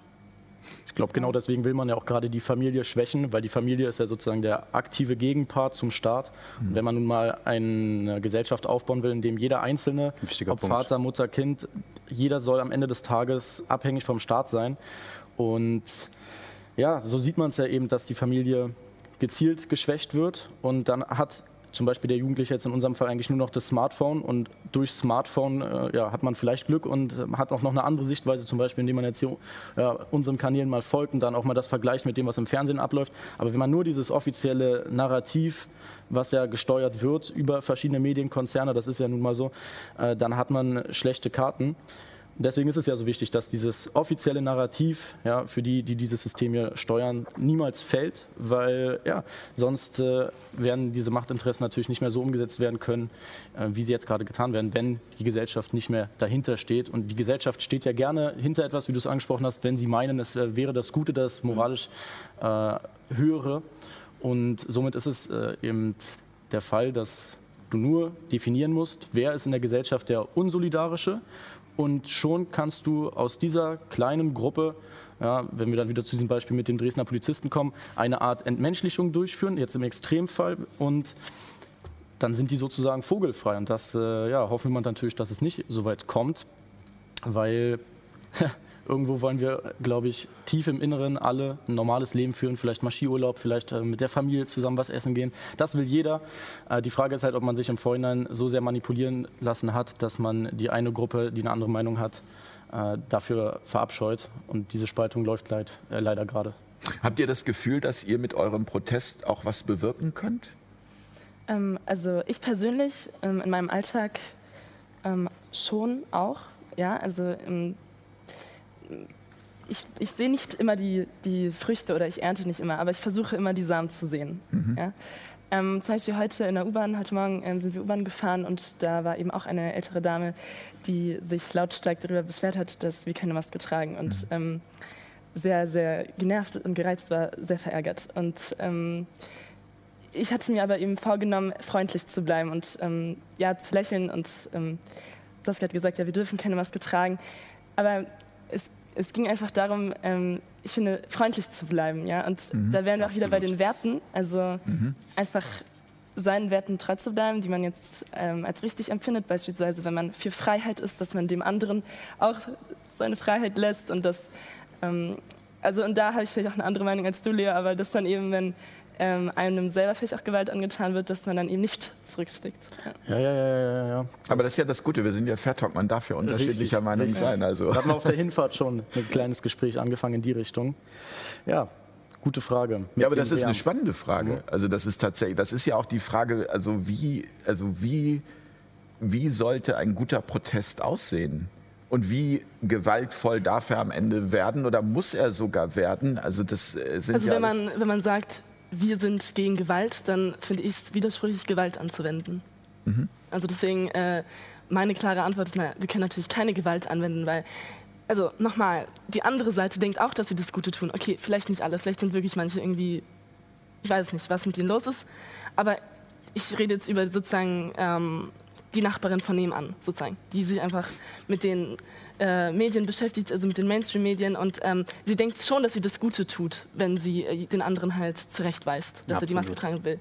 ich glaube, genau deswegen will man ja auch gerade die Familie schwächen, weil die Familie ist ja sozusagen der aktive Gegenpart zum Staat. Mhm. Und wenn man nun mal eine Gesellschaft aufbauen will, in dem jeder Einzelne, ob Vater, Mutter, Kind, jeder soll am Ende des Tages abhängig vom Staat sein. Und ja, so sieht man es ja eben, dass die Familie gezielt geschwächt wird und dann hat zum Beispiel der Jugendliche jetzt in unserem Fall eigentlich nur noch das Smartphone und durch Smartphone äh, ja, hat man vielleicht Glück und äh, hat auch noch eine andere Sichtweise, zum Beispiel indem man jetzt hier, äh, unseren Kanälen mal folgt und dann auch mal das vergleicht mit dem, was im Fernsehen abläuft. Aber wenn man nur dieses offizielle Narrativ, was ja gesteuert wird über verschiedene Medienkonzerne, das ist ja nun mal so, äh, dann hat man schlechte Karten. Deswegen ist es ja so wichtig, dass dieses offizielle Narrativ ja, für die, die dieses System hier steuern, niemals fällt, weil ja, sonst äh, werden diese Machtinteressen natürlich nicht mehr so umgesetzt werden können, äh, wie sie jetzt gerade getan werden, wenn die Gesellschaft nicht mehr dahinter steht. Und die Gesellschaft steht ja gerne hinter etwas, wie du es angesprochen hast, wenn sie meinen, es äh, wäre das Gute, das moralisch äh, Höhere. Und somit ist es äh, eben der Fall, dass du nur definieren musst, wer ist in der Gesellschaft der Unsolidarische und schon kannst du aus dieser kleinen Gruppe, ja, wenn wir dann wieder zu diesem Beispiel mit den Dresdner Polizisten kommen, eine Art Entmenschlichung durchführen, jetzt im Extremfall. Und dann sind die sozusagen vogelfrei. Und das äh, ja, hoffen wir natürlich, dass es nicht so weit kommt, weil Irgendwo wollen wir, glaube ich, tief im Inneren alle ein normales Leben führen, vielleicht mal Skiurlaub, vielleicht äh, mit der Familie zusammen was essen gehen. Das will jeder. Äh, die Frage ist halt, ob man sich im Vorhinein so sehr manipulieren lassen hat, dass man die eine Gruppe, die eine andere Meinung hat, äh, dafür verabscheut. Und diese Spaltung läuft leid, äh, leider gerade. Habt ihr das Gefühl, dass ihr mit eurem Protest auch was bewirken könnt? Ähm, also ich persönlich ähm, in meinem Alltag ähm, schon auch. Ja, also ich, ich sehe nicht immer die, die Früchte oder ich ernte nicht immer, aber ich versuche immer die Samen zu sehen. Mhm. Ja? Ähm, zum Beispiel heute in der U-Bahn, heute Morgen ähm, sind wir U-Bahn gefahren und da war eben auch eine ältere Dame, die sich lautstark darüber beschwert hat, dass wir keine Maske tragen und mhm. ähm, sehr, sehr genervt und gereizt war, sehr verärgert. Und ähm, ich hatte mir aber eben vorgenommen, freundlich zu bleiben und ähm, ja, zu lächeln und ähm, Saskia hat gesagt, ja, wir dürfen keine Maske tragen. Aber es es ging einfach darum, ähm, ich finde, freundlich zu bleiben. Ja? Und mhm, da wären wir auch wieder bei den Werten. Also mhm. einfach seinen Werten treu zu bleiben, die man jetzt ähm, als richtig empfindet. Beispielsweise, wenn man für Freiheit ist, dass man dem anderen auch seine Freiheit lässt. Und das, ähm, also und da habe ich vielleicht auch eine andere Meinung als du, Lea, aber das dann eben, wenn ähm, einem selber vielleicht auch Gewalt angetan wird, dass man dann eben nicht zurückschlägt. Ja. Ja, ja, ja, ja, Aber das ist ja das Gute, wir sind ja Fair Talk, man darf ja unterschiedlicher richtig, Meinung richtig. sein. Also. Wir hatten auf der Hinfahrt schon ein kleines Gespräch angefangen in die Richtung. Ja, Gute Frage. Ja, aber das ist eine spannende Frage. Mhm. Also das ist tatsächlich, das ist ja auch die Frage, also wie, also wie, wie sollte ein guter Protest aussehen? Und wie gewaltvoll darf er am Ende werden oder muss er sogar werden? Also das äh, sind Also ja wenn man, wenn man sagt, wir sind gegen Gewalt, dann finde ich es widersprüchlich, Gewalt anzuwenden. Mhm. Also deswegen äh, meine klare Antwort ist, naja, wir können natürlich keine Gewalt anwenden, weil, also nochmal, die andere Seite denkt auch, dass sie das Gute tun. Okay, vielleicht nicht alle, vielleicht sind wirklich manche irgendwie, ich weiß nicht, was mit ihnen los ist, aber ich rede jetzt über sozusagen ähm, die Nachbarin von nebenan, sozusagen, die sich einfach mit den äh, Medien beschäftigt, also mit den Mainstream-Medien. Und ähm, sie denkt schon, dass sie das Gute tut, wenn sie äh, den anderen halt zurechtweist, dass Absolut. er die Maske tragen will.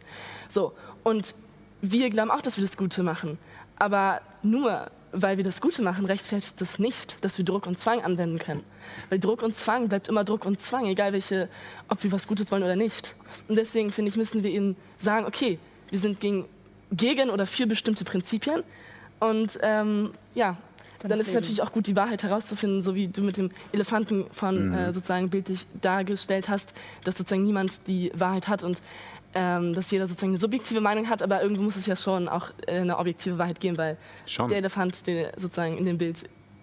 So, und wir glauben auch, dass wir das Gute machen. Aber nur weil wir das Gute machen, rechtfertigt das nicht, dass wir Druck und Zwang anwenden können. Weil Druck und Zwang bleibt immer Druck und Zwang, egal welche, ob wir was Gutes wollen oder nicht. Und deswegen finde ich, müssen wir ihnen sagen, okay, wir sind gegen, gegen oder für bestimmte Prinzipien. Und ähm, ja, dann ist es natürlich auch gut, die Wahrheit herauszufinden, so wie du mit dem Elefanten von mhm. äh, sozusagen bildlich dargestellt hast, dass sozusagen niemand die Wahrheit hat und ähm, dass jeder sozusagen eine subjektive Meinung hat, aber irgendwo muss es ja schon auch äh, eine objektive Wahrheit geben, weil schon. der Elefant, der sozusagen in dem Bild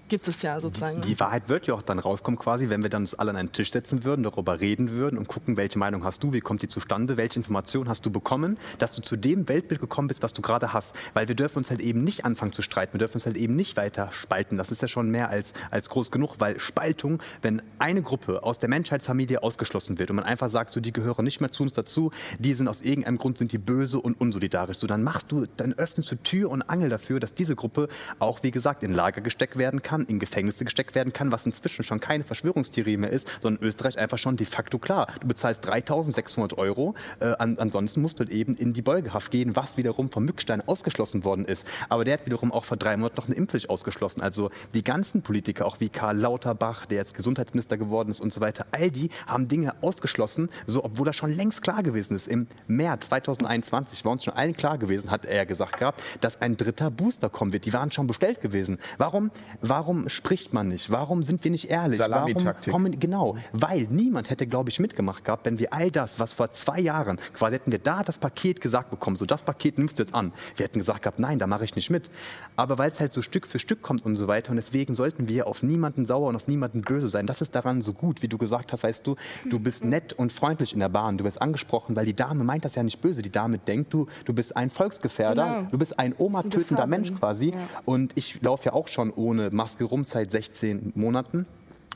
gibt es ja sozusagen. Die, die, Wahrheit wird ja auch dann rauskommen quasi, wenn wir dann uns alle an einen Tisch setzen würden, darüber reden würden und gucken, welche Meinung hast du, wie kommt die zustande, welche Information hast du bekommen, dass du zu dem Weltbild gekommen bist, was du gerade hast. Weil wir dürfen uns halt eben nicht anfangen zu streiten, wir dürfen uns halt eben nicht weiter spalten. Das ist ja schon mehr als, als groß genug, weil Spaltung, wenn eine Gruppe aus der Menschheitsfamilie ausgeschlossen wird und man einfach sagt, so die gehören nicht mehr zu uns dazu, die sind aus irgendeinem Grund sind die böse und unsolidarisch, so dann machst du, dann öffnest du Tür und Angel dafür, dass diese Gruppe auch, wie gesagt, in Lager gesteckt werden kann, in Gefängnisse gesteckt werden kann, was inzwischen schon keine Verschwörungstheorie mehr ist, sondern in Österreich einfach schon de facto klar. Du bezahlst 3600 Euro, äh, an, ansonsten musst du halt eben in die Beugehaft gehen, was wiederum vom Mückstein ausgeschlossen worden ist. Aber der hat wiederum auch vor drei Monaten noch eine Impfpflicht ausgeschlossen. Also die ganzen Politiker, auch wie Karl Lauterbach, der jetzt Gesundheitsminister geworden ist und so weiter, all die haben Dinge ausgeschlossen, so obwohl das schon längst klar gewesen ist. Im März 2021 war uns schon allen klar gewesen, hat er gesagt gehabt, dass ein dritter Booster kommen wird. Die waren schon bestellt gewesen. Warum, warum Warum spricht man nicht? Warum sind wir nicht ehrlich? Warum genau, weil niemand hätte, glaube ich, mitgemacht gehabt, wenn wir all das, was vor zwei Jahren, quasi hätten wir da das Paket gesagt bekommen, so das Paket nimmst du jetzt an. Wir hätten gesagt gehabt, nein, da mache ich nicht mit. Aber weil es halt so Stück für Stück kommt und so weiter und deswegen sollten wir auf niemanden sauer und auf niemanden böse sein. Das ist daran so gut, wie du gesagt hast, weißt du, du bist nett und freundlich in der Bahn, du wirst angesprochen, weil die Dame meint das ja nicht böse. Die Dame denkt, du, du bist ein Volksgefährder, genau. du bist ein Oma-tötender Mensch quasi. Ja. Und ich laufe ja auch schon ohne Maske rum seit 16 Monaten.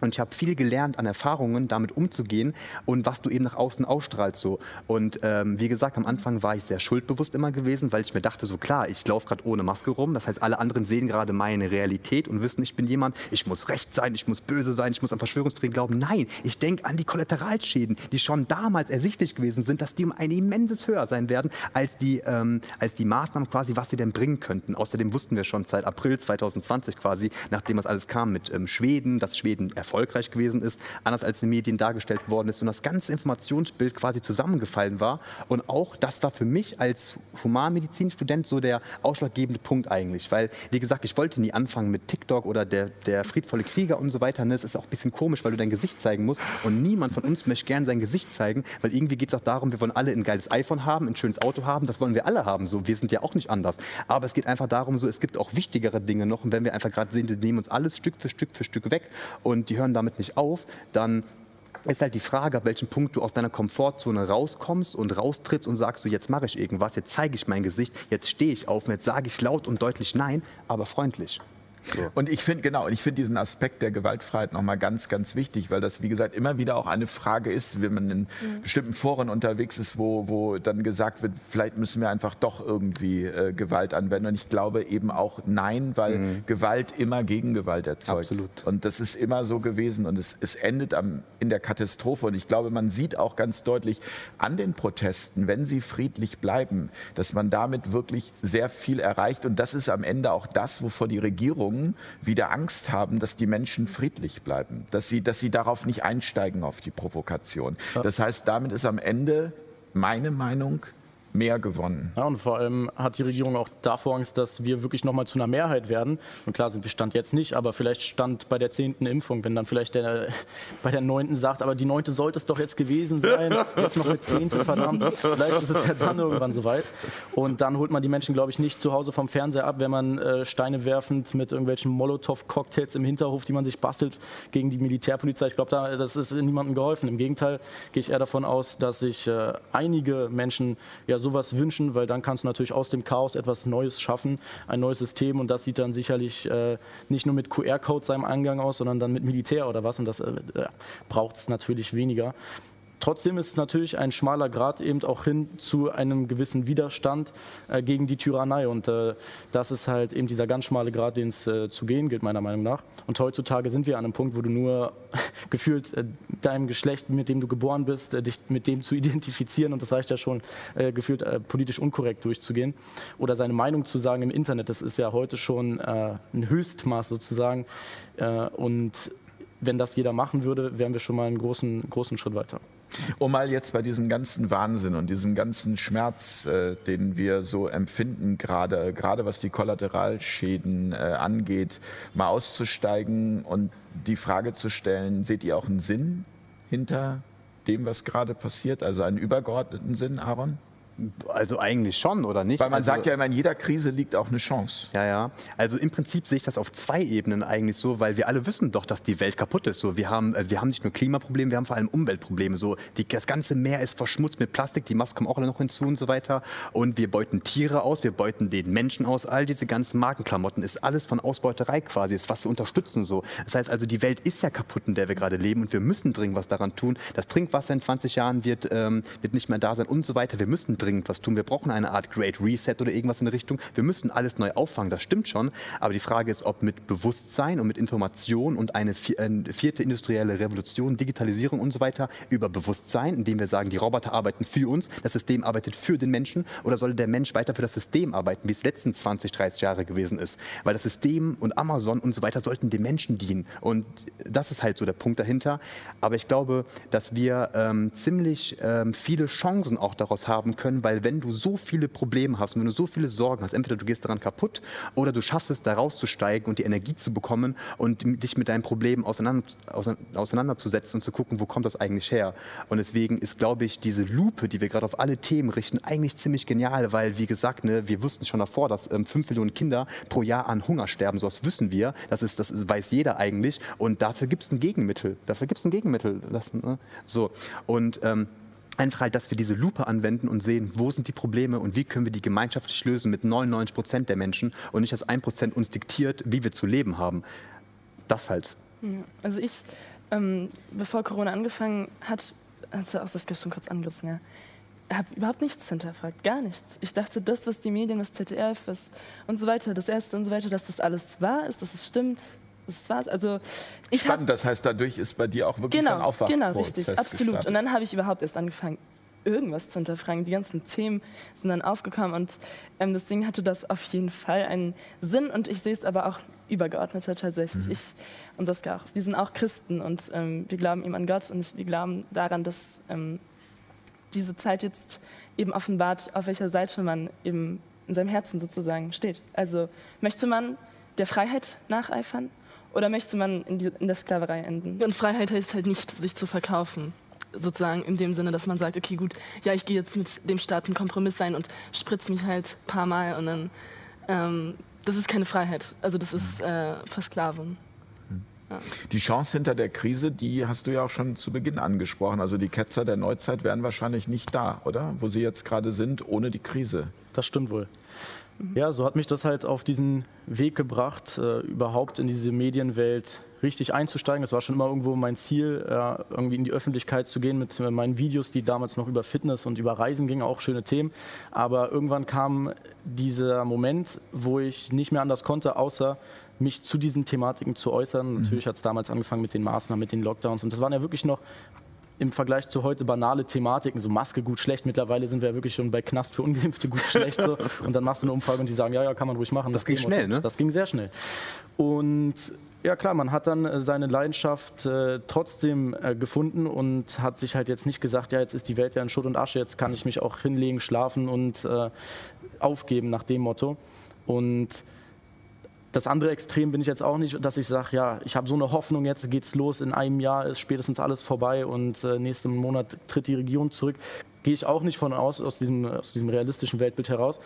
Und ich habe viel gelernt an Erfahrungen, damit umzugehen und was du eben nach außen ausstrahlst. So. Und ähm, wie gesagt, am Anfang war ich sehr schuldbewusst immer gewesen, weil ich mir dachte, so klar, ich laufe gerade ohne Maske rum. Das heißt, alle anderen sehen gerade meine Realität und wissen, ich bin jemand, ich muss recht sein, ich muss böse sein, ich muss an Verschwörungstheorien glauben. Nein, ich denke an die Kollateralschäden, die schon damals ersichtlich gewesen sind, dass die um ein immenses höher sein werden als die, ähm, als die Maßnahmen quasi, was sie denn bringen könnten. Außerdem wussten wir schon seit April 2020 quasi, nachdem das alles kam mit ähm, Schweden, dass Schweden erfolgreich gewesen ist, anders als in den Medien dargestellt worden ist und das ganze Informationsbild quasi zusammengefallen war. Und auch das war für mich als Humanmedizinstudent so der ausschlaggebende Punkt eigentlich, weil, wie gesagt, ich wollte nie anfangen mit TikTok oder der, der friedvolle Krieger und so weiter. Es ist auch ein bisschen komisch, weil du dein Gesicht zeigen musst und niemand von uns möchte gern sein Gesicht zeigen, weil irgendwie geht es auch darum, wir wollen alle ein geiles iPhone haben, ein schönes Auto haben, das wollen wir alle haben, so, wir sind ja auch nicht anders. Aber es geht einfach darum, so, es gibt auch wichtigere Dinge noch und wenn wir einfach gerade sehen, die nehmen uns alles Stück für Stück für Stück weg und die hören damit nicht auf, dann ist halt die Frage, ab welchem Punkt du aus deiner Komfortzone rauskommst und raustrittst und sagst, so jetzt mache ich irgendwas, jetzt zeige ich mein Gesicht, jetzt stehe ich auf und jetzt sage ich laut und deutlich Nein, aber freundlich. So. Und ich finde genau, ich finde diesen Aspekt der Gewaltfreiheit nochmal ganz, ganz wichtig, weil das wie gesagt immer wieder auch eine Frage ist, wenn man in mhm. bestimmten Foren unterwegs ist, wo, wo dann gesagt wird, vielleicht müssen wir einfach doch irgendwie äh, Gewalt anwenden. Und ich glaube eben auch nein, weil mhm. Gewalt immer Gegengewalt erzeugt. Absolut. Und das ist immer so gewesen und es, es endet am, in der Katastrophe. Und ich glaube, man sieht auch ganz deutlich an den Protesten, wenn sie friedlich bleiben, dass man damit wirklich sehr viel erreicht. Und das ist am Ende auch das, wovor die Regierung Regierungen wieder Angst haben, dass die Menschen friedlich bleiben, dass sie, dass sie darauf nicht einsteigen auf die Provokation. Das heißt, damit ist am Ende meine Meinung mehr gewonnen. Ja, und vor allem hat die Regierung auch davor Angst, dass wir wirklich nochmal zu einer Mehrheit werden. Und klar sind wir Stand jetzt nicht, aber vielleicht Stand bei der zehnten Impfung, wenn dann vielleicht der bei der neunten sagt, aber die neunte sollte es doch jetzt gewesen sein, jetzt noch eine zehnte, verdammt. Vielleicht ist es ja dann irgendwann soweit. Und dann holt man die Menschen, glaube ich, nicht zu Hause vom Fernseher ab, wenn man äh, Steine werfend mit irgendwelchen Molotow-Cocktails im Hinterhof, die man sich bastelt, gegen die Militärpolizei. Ich glaube, da, das ist niemandem geholfen. Im Gegenteil gehe ich eher davon aus, dass sich äh, einige Menschen ja sowas wünschen, weil dann kannst du natürlich aus dem Chaos etwas Neues schaffen, ein neues System und das sieht dann sicherlich äh, nicht nur mit QR-Code seinem Eingang aus, sondern dann mit Militär oder was und das äh, braucht es natürlich weniger. Trotzdem ist es natürlich ein schmaler Grad eben auch hin zu einem gewissen Widerstand äh, gegen die Tyrannei. Und äh, das ist halt eben dieser ganz schmale Grad, den es äh, zu gehen gilt, meiner Meinung nach. Und heutzutage sind wir an einem Punkt, wo du nur gefühlt äh, deinem Geschlecht, mit dem du geboren bist, äh, dich mit dem zu identifizieren, und das reicht ja schon, äh, gefühlt politisch unkorrekt durchzugehen. Oder seine Meinung zu sagen im Internet, das ist ja heute schon ein Höchstmaß sozusagen. und wenn das jeder machen würde, wären wir schon mal einen großen, großen Schritt weiter. Um mal jetzt bei diesem ganzen Wahnsinn und diesem ganzen Schmerz, äh, den wir so empfinden, gerade, gerade was die Kollateralschäden äh, angeht, mal auszusteigen und die Frage zu stellen, seht ihr auch einen Sinn hinter dem, was gerade passiert, also einen übergeordneten Sinn, Aaron? Also eigentlich schon, oder nicht? Weil man also, sagt ja immer, in jeder Krise liegt auch eine Chance. Ja, ja. Also im Prinzip sehe ich das auf zwei Ebenen eigentlich so, weil wir alle wissen doch, dass die Welt kaputt ist. So, wir, haben, äh, wir haben nicht nur Klimaprobleme, wir haben vor allem Umweltprobleme. So, die, das ganze Meer ist verschmutzt mit Plastik, die Masken kommen auch alle noch hinzu und so weiter. Und wir beuten Tiere aus, wir beuten den Menschen aus. All diese ganzen Markenklamotten ist alles von Ausbeuterei quasi, ist was wir unterstützen so. Das heißt also, die Welt ist ja kaputt, in der wir gerade leben und wir müssen dringend was daran tun. Das Trinkwasser in 20 Jahren wird, ähm, wird nicht mehr da sein und so weiter. Wir müssen dringend was tun. Wir brauchen eine Art Great Reset oder irgendwas in der Richtung. Wir müssen alles neu auffangen, das stimmt schon. Aber die Frage ist, ob mit Bewusstsein und mit Information und eine vierte industrielle Revolution, Digitalisierung und so weiter über Bewusstsein, indem wir sagen, die Roboter arbeiten für uns, das System arbeitet für den Menschen oder soll der Mensch weiter für das System arbeiten, wie es letzten 20, 30 Jahre gewesen ist? Weil das System und Amazon und so weiter sollten dem Menschen dienen. Und das ist halt so der Punkt dahinter. Aber ich glaube, dass wir ähm, ziemlich ähm, viele Chancen auch daraus haben können, können, weil wenn du so viele Probleme hast und wenn du so viele Sorgen hast, entweder du gehst daran kaputt oder du schaffst es, da rauszusteigen und die Energie zu bekommen und dich mit deinen Problemen auseinander, auseinanderzusetzen und zu gucken, wo kommt das eigentlich her. Und deswegen ist, glaube ich, diese Lupe, die wir gerade auf alle Themen richten, eigentlich ziemlich genial, weil, wie gesagt, ne, wir wussten schon davor, dass ähm, 5 Millionen Kinder pro Jahr an Hunger sterben. So das wissen wir. Das, ist, das weiß jeder eigentlich. Und dafür gibt es ein Gegenmittel. Dafür gibt es ein Gegenmittel. Das, ne? So. Und ähm, einfach halt, dass wir diese Lupe anwenden und sehen, wo sind die Probleme und wie können wir die gemeinschaftlich lösen mit 99 Prozent der Menschen und nicht, dass ein Prozent uns diktiert, wie wir zu leben haben. Das halt. Also ich, ähm, bevor Corona angefangen hat, hast du auch das schon kurz angerissen, ja, habe überhaupt nichts hinterfragt, gar nichts. Ich dachte, das, was die Medien, was ZDF was und so weiter, das Erste und so weiter, dass das alles wahr ist, dass es stimmt, das war's. Also ich Spannend, das heißt, dadurch ist bei dir auch wirklich genau, so ein Aufwachprozess Genau, richtig, absolut. Gestartet. Und dann habe ich überhaupt erst angefangen, irgendwas zu hinterfragen. Die ganzen Themen sind dann aufgekommen und ähm, das Ding hatte das auf jeden Fall einen Sinn und ich sehe es aber auch übergeordneter tatsächlich. Mhm. Ich und Saskia auch. Wir sind auch Christen und ähm, wir glauben eben an Gott und wir glauben daran, dass ähm, diese Zeit jetzt eben offenbart, auf welcher Seite man eben in seinem Herzen sozusagen steht. Also möchte man der Freiheit nacheifern oder möchte man in, die, in der Sklaverei enden? Und Freiheit heißt halt nicht, sich zu verkaufen. Sozusagen in dem Sinne, dass man sagt, okay, gut, ja, ich gehe jetzt mit dem Staat einen Kompromiss sein und spritze mich halt ein paar Mal und dann. Ähm, das ist keine Freiheit. Also, das ist äh, Versklavung. Die Chance hinter der Krise, die hast du ja auch schon zu Beginn angesprochen. Also die Ketzer der Neuzeit wären wahrscheinlich nicht da, oder? Wo sie jetzt gerade sind, ohne die Krise. Das stimmt wohl. Ja, so hat mich das halt auf diesen Weg gebracht, äh, überhaupt in diese Medienwelt richtig einzusteigen. Das war schon immer irgendwo mein Ziel, äh, irgendwie in die Öffentlichkeit zu gehen mit meinen Videos, die damals noch über Fitness und über Reisen gingen, auch schöne Themen. Aber irgendwann kam dieser Moment, wo ich nicht mehr anders konnte, außer mich zu diesen Thematiken zu äußern. Mhm. Natürlich hat es damals angefangen mit den Maßnahmen, mit den Lockdowns. Und das waren ja wirklich noch im Vergleich zu heute banale Thematiken, so Maske gut, schlecht. Mittlerweile sind wir ja wirklich schon bei Knast für Ungeimpfte gut, schlecht. So. Und dann machst du eine Umfrage und die sagen, ja, ja, kann man ruhig machen. Das, das ging schnell, ne? Das ging sehr schnell. Und ja klar, man hat dann äh, seine Leidenschaft äh, trotzdem äh, gefunden und hat sich halt jetzt nicht gesagt, ja, jetzt ist die Welt ja in Schutt und Asche, jetzt kann ich mich auch hinlegen, schlafen und äh, aufgeben nach dem Motto. Und das andere Extrem bin ich jetzt auch nicht, dass ich sage, ja, ich habe so eine Hoffnung, jetzt geht's los, in einem Jahr ist spätestens alles vorbei und äh, nächsten Monat tritt die Regierung zurück. Gehe ich auch nicht von aus, aus diesem, aus diesem realistischen Weltbild heraus.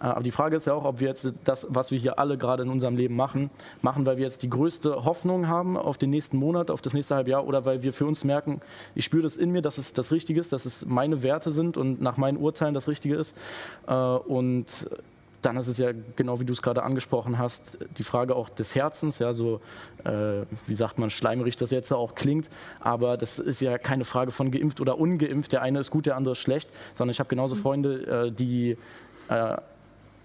Äh, aber die Frage ist ja auch, ob wir jetzt das, was wir hier alle gerade in unserem Leben machen, machen, weil wir jetzt die größte Hoffnung haben auf den nächsten Monat, auf das nächste halbe Jahr oder weil wir für uns merken, ich spüre das in mir, dass es das Richtige ist, dass es meine Werte sind und nach meinen Urteilen das Richtige ist. Äh, und dann ist es ja genau wie du es gerade angesprochen hast, die Frage auch des Herzens, ja, so äh, wie sagt man, schleimerig das jetzt auch klingt, aber das ist ja keine Frage von geimpft oder ungeimpft, der eine ist gut, der andere ist schlecht, sondern ich habe genauso mhm. Freunde, äh, die, äh,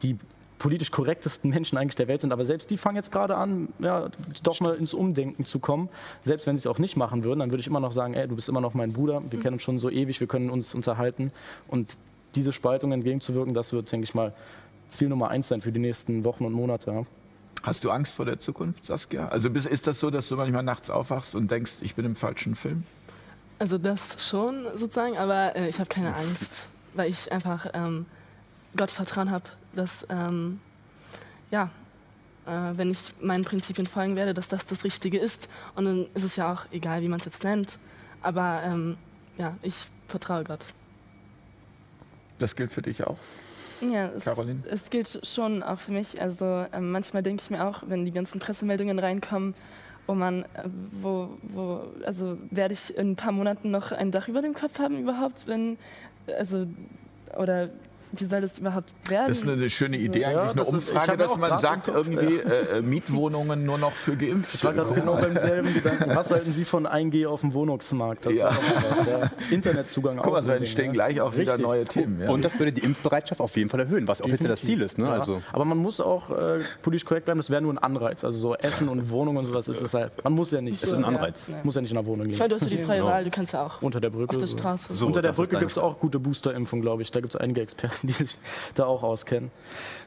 die politisch korrektesten Menschen eigentlich der Welt sind, aber selbst die fangen jetzt gerade an, ja, doch mal ins Umdenken zu kommen. Selbst wenn sie es auch nicht machen würden, dann würde ich immer noch sagen, ey, du bist immer noch mein Bruder, wir mhm. kennen uns schon so ewig, wir können uns unterhalten. Und diese Spaltung entgegenzuwirken, das wird, denke ich mal, Ziel Nummer eins sein für die nächsten Wochen und Monate. Hast du Angst vor der Zukunft, Saskia? Also ist das so, dass du manchmal nachts aufwachst und denkst, ich bin im falschen Film? Also das schon sozusagen, aber äh, ich habe keine Angst, weil ich einfach ähm, Gott Vertrauen habe, dass ähm, ja, äh, wenn ich meinen Prinzipien folgen werde, dass das das Richtige ist. Und dann ist es ja auch egal, wie man es jetzt nennt. Aber ähm, ja, ich vertraue Gott. Das gilt für dich auch? Ja, es, es, gilt schon auch für mich. Also äh, manchmal denke ich mir auch, wenn die ganzen Pressemeldungen reinkommen, wo man, äh, wo, wo, also werde ich in ein paar Monaten noch ein Dach über dem Kopf haben überhaupt, wenn, also, oder wie soll das überhaupt werden? Das ist eine schöne Idee, ja, eigentlich eine Umfrage, ist, dass man sagt, irgendwie äh, äh, Mietwohnungen nur noch für Geimpfte. Ich war gerade genau beim selben Gedanken. Was halten Sie von 1G auf dem Wohnungsmarkt? Das ja. was, ja. Internetzugang Guck mal, so entstehen gleich auch Richtig. wieder neue Themen. Und das würde die Impfbereitschaft auf jeden Fall erhöhen, was offiziell das Ziel ist. Ne? Also. Aber man muss auch äh, politisch korrekt bleiben, das wäre nur ein Anreiz. Also so Essen und Wohnung und sowas ist es halt. Man muss ja nicht. Das ist ein Anreiz. Muss ja nicht in der Wohnung gehen. Weil du hast ja die freie Wahl, du kannst ja auch. Unter der Brücke. Auf der Straße. So, Unter der Brücke gibt es auch gute Boosterimpfung, glaube ich. Da gibt es einige Experten, die sich da auch auskennen.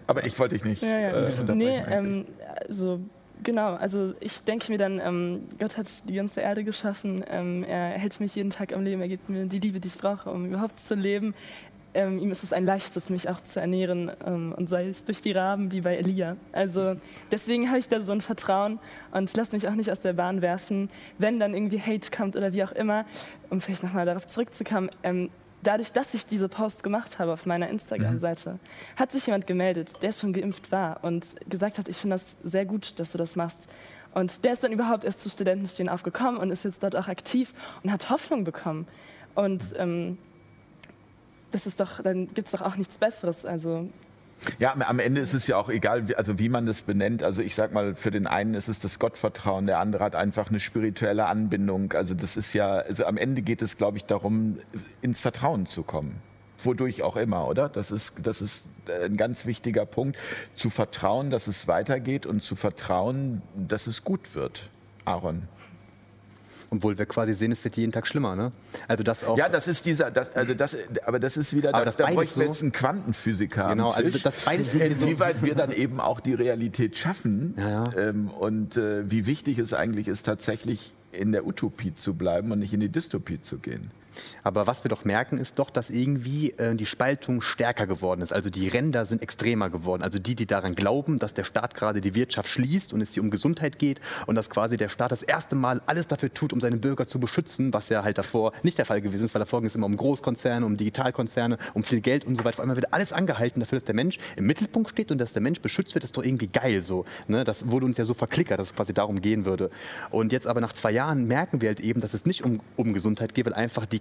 Aber ich wollte dich nicht. Ja, ja. Äh, nee, ähm, also genau. Also ich denke mir dann, ähm, Gott hat die ganze Erde geschaffen. Ähm, er hält mich jeden Tag am Leben. Er gibt mir die Liebe, die ich brauche, um überhaupt zu leben. ähm, ihm ist es ein leichtes, mich auch zu ernähren ähm, und sei es durch die Raben wie bei Elia. Also deswegen habe ich da so ein Vertrauen und lasse mich auch nicht aus der Bahn werfen, wenn dann irgendwie Hate kommt oder wie auch immer, um vielleicht nochmal darauf zurückzukommen. Dadurch, dass ich diese Post gemacht habe auf meiner Instagram-Seite, mhm. hat sich jemand gemeldet, der schon geimpft war und gesagt hat, ich finde das sehr gut, dass du das machst. Und der ist dann überhaupt erst zu Studentenstehen aufgekommen und ist jetzt dort auch aktiv und hat Hoffnung bekommen. Und ähm, das ist doch, dann gibt es doch auch nichts Besseres. Also ja, am Ende ist es ja auch egal, also wie man das benennt. Also ich sag mal, für den einen ist es das Gottvertrauen, der andere hat einfach eine spirituelle Anbindung. Also das ist ja, also am Ende geht es, glaube ich, darum, ins Vertrauen zu kommen. Wodurch auch immer, oder? Das ist, das ist ein ganz wichtiger Punkt. Zu vertrauen, dass es weitergeht und zu vertrauen, dass es gut wird. Aaron. Obwohl wir quasi sehen, es wird jeden Tag schlimmer, ne? Also das auch. Ja, das ist dieser, das, also das, aber das ist wieder, aber da, da bräuchten wir jetzt einen Quantenphysiker. Genau, also das beides Inwieweit wir dann eben auch die Realität schaffen ja, ja. Ähm, und äh, wie wichtig es eigentlich ist, tatsächlich in der Utopie zu bleiben und nicht in die Dystopie zu gehen. Aber was wir doch merken, ist doch, dass irgendwie äh, die Spaltung stärker geworden ist. Also die Ränder sind extremer geworden. Also die, die daran glauben, dass der Staat gerade die Wirtschaft schließt und es hier um Gesundheit geht und dass quasi der Staat das erste Mal alles dafür tut, um seine Bürger zu beschützen, was ja halt davor nicht der Fall gewesen ist, weil davor ging es immer um Großkonzerne, um Digitalkonzerne, um viel Geld und so weiter. Vor allem wird alles angehalten dafür, dass der Mensch im Mittelpunkt steht und dass der Mensch beschützt wird, ist doch irgendwie geil so. Ne? Das wurde uns ja so verklickert, dass es quasi darum gehen würde. Und jetzt aber nach zwei Jahren merken wir halt eben, dass es nicht um, um Gesundheit geht, weil einfach die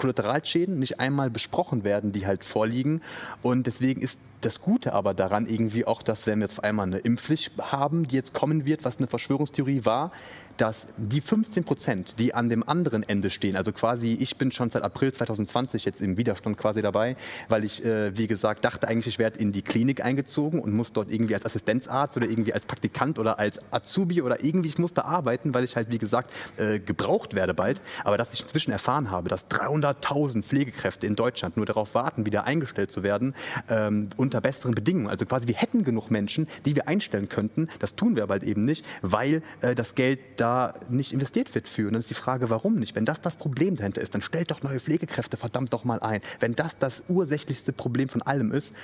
Kollateralschäden nicht einmal besprochen werden, die halt vorliegen. Und deswegen ist das Gute aber daran irgendwie auch, dass wenn wir jetzt auf einmal eine Impfpflicht haben, die jetzt kommen wird, was eine Verschwörungstheorie war, dass die 15 Prozent, die an dem anderen Ende stehen, also quasi, ich bin schon seit April 2020 jetzt im Widerstand quasi dabei, weil ich, äh, wie gesagt, dachte eigentlich, ich werde in die Klinik eingezogen und muss dort irgendwie als Assistenzarzt oder irgendwie als Praktikant oder als Azubi oder irgendwie, ich muss da arbeiten, weil ich halt, wie gesagt, äh, gebraucht werde bald. Aber dass ich inzwischen erfahren habe, dass 300.000 Pflegekräfte in Deutschland nur darauf warten, wieder eingestellt zu werden, ähm, unter besseren Bedingungen. Also quasi, wir hätten genug Menschen, die wir einstellen könnten. Das tun wir aber halt eben nicht, weil äh, das Geld da nicht investiert wird für. Und dann ist die Frage, warum nicht? Wenn das das Problem dahinter ist, dann stellt doch neue Pflegekräfte verdammt doch mal ein. Wenn das das ursächlichste Problem von allem ist.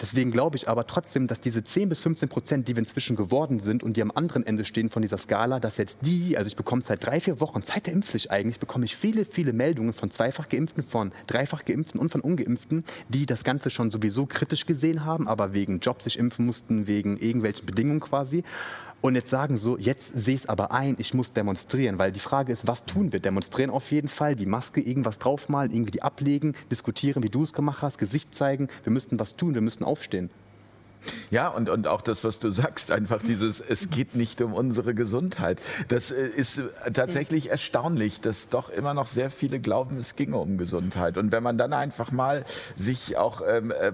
Deswegen glaube ich aber trotzdem, dass diese 10 bis 15 Prozent, die wir inzwischen geworden sind und die am anderen Ende stehen von dieser Skala, dass jetzt die, also ich bekomme seit drei, vier Wochen, seit der Impfpflicht eigentlich, bekomme ich viele, viele Meldungen von zweifach Geimpften, von dreifach Geimpften und von Ungeimpften, die das Ganze schon sowieso kritisch gesehen haben, aber wegen Job sich impfen mussten, wegen irgendwelchen Bedingungen quasi und jetzt sagen so, jetzt sehe ich es aber ein, ich muss demonstrieren, weil die Frage ist, was tun wir? Demonstrieren auf jeden Fall, die Maske irgendwas draufmalen, irgendwie die ablegen, diskutieren, wie du es gemacht hast, Gesicht zeigen, wir müssten was tun, wir müssten aufstehen. Ja, und, und auch das, was du sagst, einfach dieses, es geht nicht um unsere Gesundheit. Das äh, ist äh, tatsächlich erstaunlich, dass doch immer noch sehr viele glauben, es ginge um Gesundheit. Und wenn man dann einfach mal sich auch ähm, äh,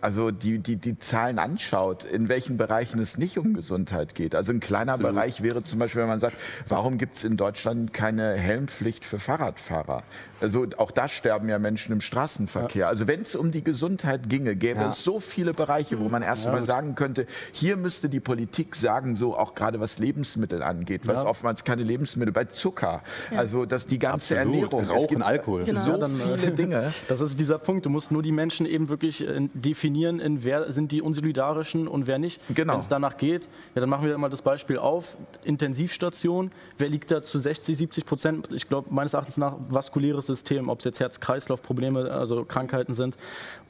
also die, die, die Zahlen anschaut, in welchen Bereichen es nicht um Gesundheit geht. Also ein kleiner Absolut. Bereich wäre zum Beispiel, wenn man sagt, warum gibt es in Deutschland keine Helmpflicht für Fahrradfahrer? Also auch da sterben ja Menschen im Straßenverkehr. Ja. Also wenn es um die Gesundheit ginge, gäbe ja. es so viele Bereiche, wo man erst ja, mal sagen könnte, hier müsste die Politik sagen, so auch gerade was Lebensmittel angeht, was oftmals keine Lebensmittel, bei Zucker, also dass die ganze Absolut. Ernährung, Rauchen, es gibt Alkohol, genau. so dann, viele Dinge. Das ist dieser Punkt, du musst nur die Menschen eben wirklich äh, definieren, in wer sind die unsolidarischen und wer nicht. Genau. Wenn es danach geht, ja, dann machen wir mal das Beispiel auf, Intensivstation, wer liegt da zu 60, 70 Prozent, ich glaube meines Erachtens nach vaskuläres System, ob es jetzt Herz-Kreislauf-Probleme, also Krankheiten sind.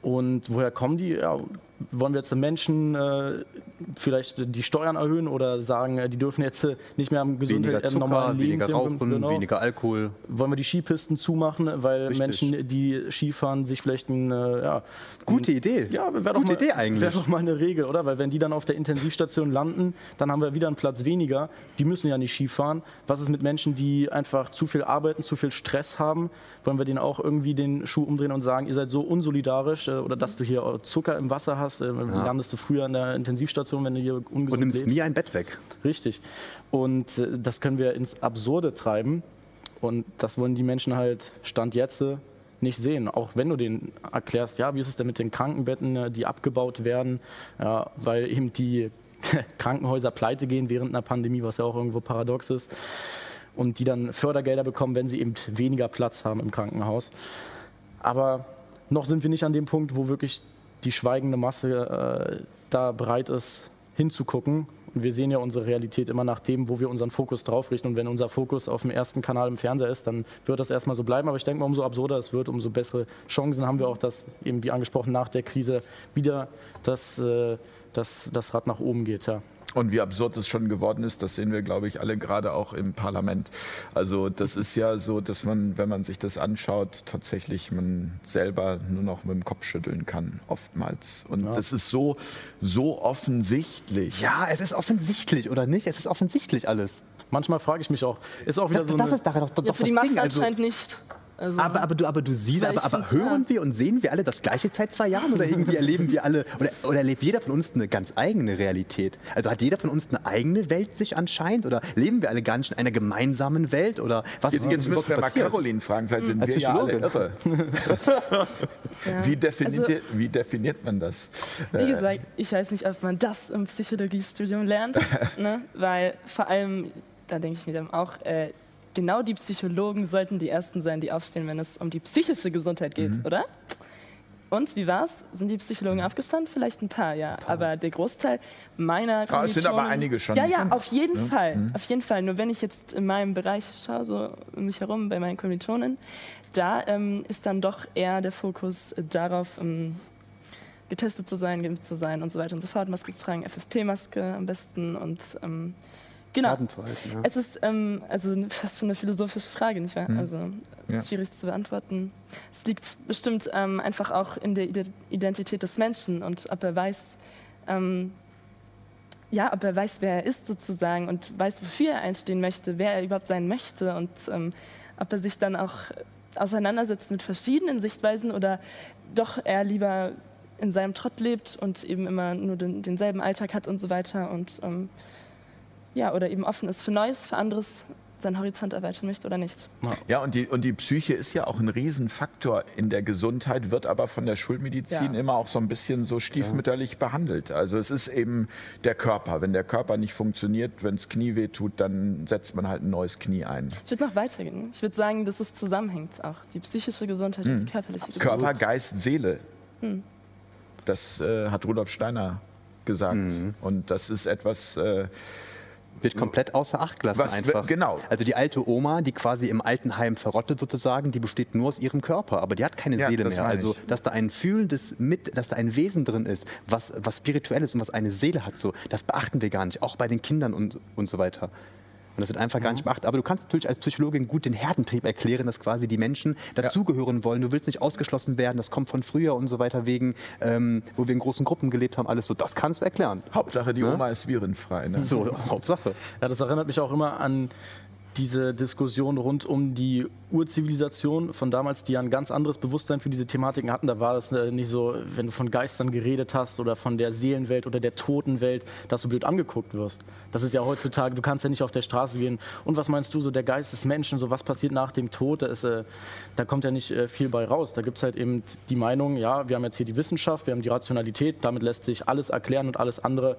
Und woher kommen die? Ja, wollen wir jetzt den Menschen äh, vielleicht die Steuern erhöhen oder sagen, äh, die dürfen jetzt äh, nicht mehr am Gesundheit weniger Zucker, normalen Leben weniger Rauchen, genau. weniger Alkohol. Wollen wir die Skipisten zumachen, weil Richtig. Menschen, die Skifahren, sich vielleicht ein äh, ja, gute Idee. Ja, wäre doch, Idee eigentlich. Wäre doch mal eine Regel, oder? Weil wenn die dann auf der Intensivstation landen, dann haben wir wieder einen Platz weniger. Die müssen ja nicht Skifahren. Was ist mit Menschen, die einfach zu viel arbeiten, zu viel Stress haben? Wollen wir denen auch irgendwie den Schuh umdrehen und sagen, ihr seid so unsolidarisch äh, oder dass du hier Zucker im Wasser hast? Äh, ja. landest du früher in der Intensivstation, wenn du hier ungesund Und nimmst lebst. nie ein Bett weg. Richtig. Und äh, das können wir ins Absurde treiben. Und das wollen die Menschen halt Stand jetzt nicht sehen. Auch wenn du denen erklärst, ja, wie ist es denn mit den Krankenbetten, die abgebaut werden, ja, weil eben die Krankenhäuser pleite gehen während einer Pandemie, was ja auch irgendwo paradox ist. Und die dann Fördergelder bekommen, wenn sie eben weniger Platz haben im Krankenhaus. Aber noch sind wir nicht an dem Punkt, wo wirklich die schweigende Masse äh, da bereit ist, hinzugucken. Und wir sehen ja unsere Realität immer nach dem, wo wir unseren Fokus drauf richten. Und wenn unser Fokus auf dem ersten Kanal im Fernseher ist, dann wird das erstmal so bleiben. Aber ich denke mal, umso absurder es wird, umso bessere Chancen haben wir auch, dass eben wie angesprochen nach der Krise wieder das, äh, das, das Rad nach oben geht. Ja. Und wie absurd es schon geworden ist, das sehen wir, glaube ich, alle gerade auch im Parlament. Also das ist ja so, dass man, wenn man sich das anschaut, tatsächlich man selber nur noch mit dem Kopf schütteln kann, oftmals. Und ja. das ist so, so offensichtlich. Ja, es ist offensichtlich, oder nicht? Es ist offensichtlich alles. Manchmal frage ich mich auch, ist auch wieder das, so das ist daran doch, doch ja, für die Masse. Also, anscheinend nicht. Also aber, aber, du, aber du siehst, aber, aber hören wir und sehen wir alle das gleiche seit zwei Jahren oder irgendwie erleben wir alle, oder, oder erlebt jeder von uns eine ganz eigene Realität? Also hat jeder von uns eine eigene Welt sich anscheinend oder leben wir alle gar nicht in einer gemeinsamen Welt oder was Jetzt, jetzt müssen wir mal Caroline fragen, vielleicht sind Als wir ja alle irre. ja. Wie, definiert, also, wie definiert man das? Wie äh, gesagt, ich weiß nicht, ob man das im Psychologiestudium lernt, ne? weil vor allem, da denke ich mir dann auch, äh, genau die Psychologen sollten die Ersten sein, die aufstehen, wenn es um die psychische Gesundheit geht, mhm. oder? Und wie war's? Sind die Psychologen aufgestanden? Vielleicht ein paar, ja. Aber der Großteil meiner Kommilitonen... Es sind aber einige schon. Ja, ja, auf jeden ja. Fall. Mhm. Auf jeden Fall. Nur wenn ich jetzt in meinem Bereich schaue, so um mich herum, bei meinen Kommilitonen, da ähm, ist dann doch eher der Fokus darauf, ähm, getestet zu sein, geimpft zu sein und so weiter und so fort. Maske zu tragen, FFP-Maske am besten und... Ähm, Genau. Ja. Es ist ähm, also fast schon eine philosophische Frage, nicht wahr? Mhm. Also ja. schwierig zu beantworten. Es liegt bestimmt ähm, einfach auch in der Identität des Menschen und ob er weiß, ähm, ja, ob er weiß, wer er ist sozusagen und weiß, wofür er einstehen möchte, wer er überhaupt sein möchte und ähm, ob er sich dann auch auseinandersetzt mit verschiedenen Sichtweisen oder doch er lieber in seinem Trott lebt und eben immer nur den, denselben Alltag hat und so weiter und ähm, ja, oder eben offen ist für Neues, für anderes seinen Horizont erweitern möchte oder nicht. Ja, und die, und die Psyche ist ja auch ein Riesenfaktor in der Gesundheit, wird aber von der Schulmedizin ja. immer auch so ein bisschen so stiefmütterlich ja. behandelt. Also es ist eben der Körper. Wenn der Körper nicht funktioniert, wenn das Knie wehtut, dann setzt man halt ein neues Knie ein. Ich würde noch weitergehen. Ich würde sagen, dass es zusammenhängt auch. Die psychische Gesundheit hm. und die körperliche Gesundheit. Körper, Geist, Seele. Hm. Das äh, hat Rudolf Steiner gesagt. Hm. Und das ist etwas... Äh, wird komplett außer Acht gelassen Was, einfach. Genau. Also die alte Oma, die quasi im Altenheim verrottet sozusagen, die besteht nur aus ihrem Körper, aber die hat keine ja, Seele mehr. Also dass da ein fühlendes mit, dass da ein Wesen drin ist, was, was spirituell ist und was eine Seele hat, so, das beachten wir gar nicht, auch bei den Kindern und, und so weiter. Und das wird einfach mhm. gar nicht beachtet. Aber du kannst natürlich als Psychologin gut den Herdentrieb erklären, dass quasi die Menschen dazugehören wollen. Du willst nicht ausgeschlossen werden, das kommt von früher und so weiter, wegen, ähm, wo wir in großen Gruppen gelebt haben, alles so. Das kannst du erklären. Hauptsache, die Oma ist virenfrei. Ne? So, Hauptsache. Ja, das erinnert mich auch immer an diese Diskussion rund um die Urzivilisation von damals, die ja ein ganz anderes Bewusstsein für diese Thematiken hatten. Da war es äh, nicht so, wenn du von Geistern geredet hast oder von der Seelenwelt oder der Totenwelt, dass du blöd angeguckt wirst. Das ist ja heutzutage, du kannst ja nicht auf der Straße gehen. Und was meinst du, so der Geist des Menschen, so was passiert nach dem Tod? Da, ist, äh, da kommt ja nicht äh, viel bei raus. Da gibt es halt eben die Meinung, ja, wir haben jetzt hier die Wissenschaft, wir haben die Rationalität, damit lässt sich alles erklären und alles andere,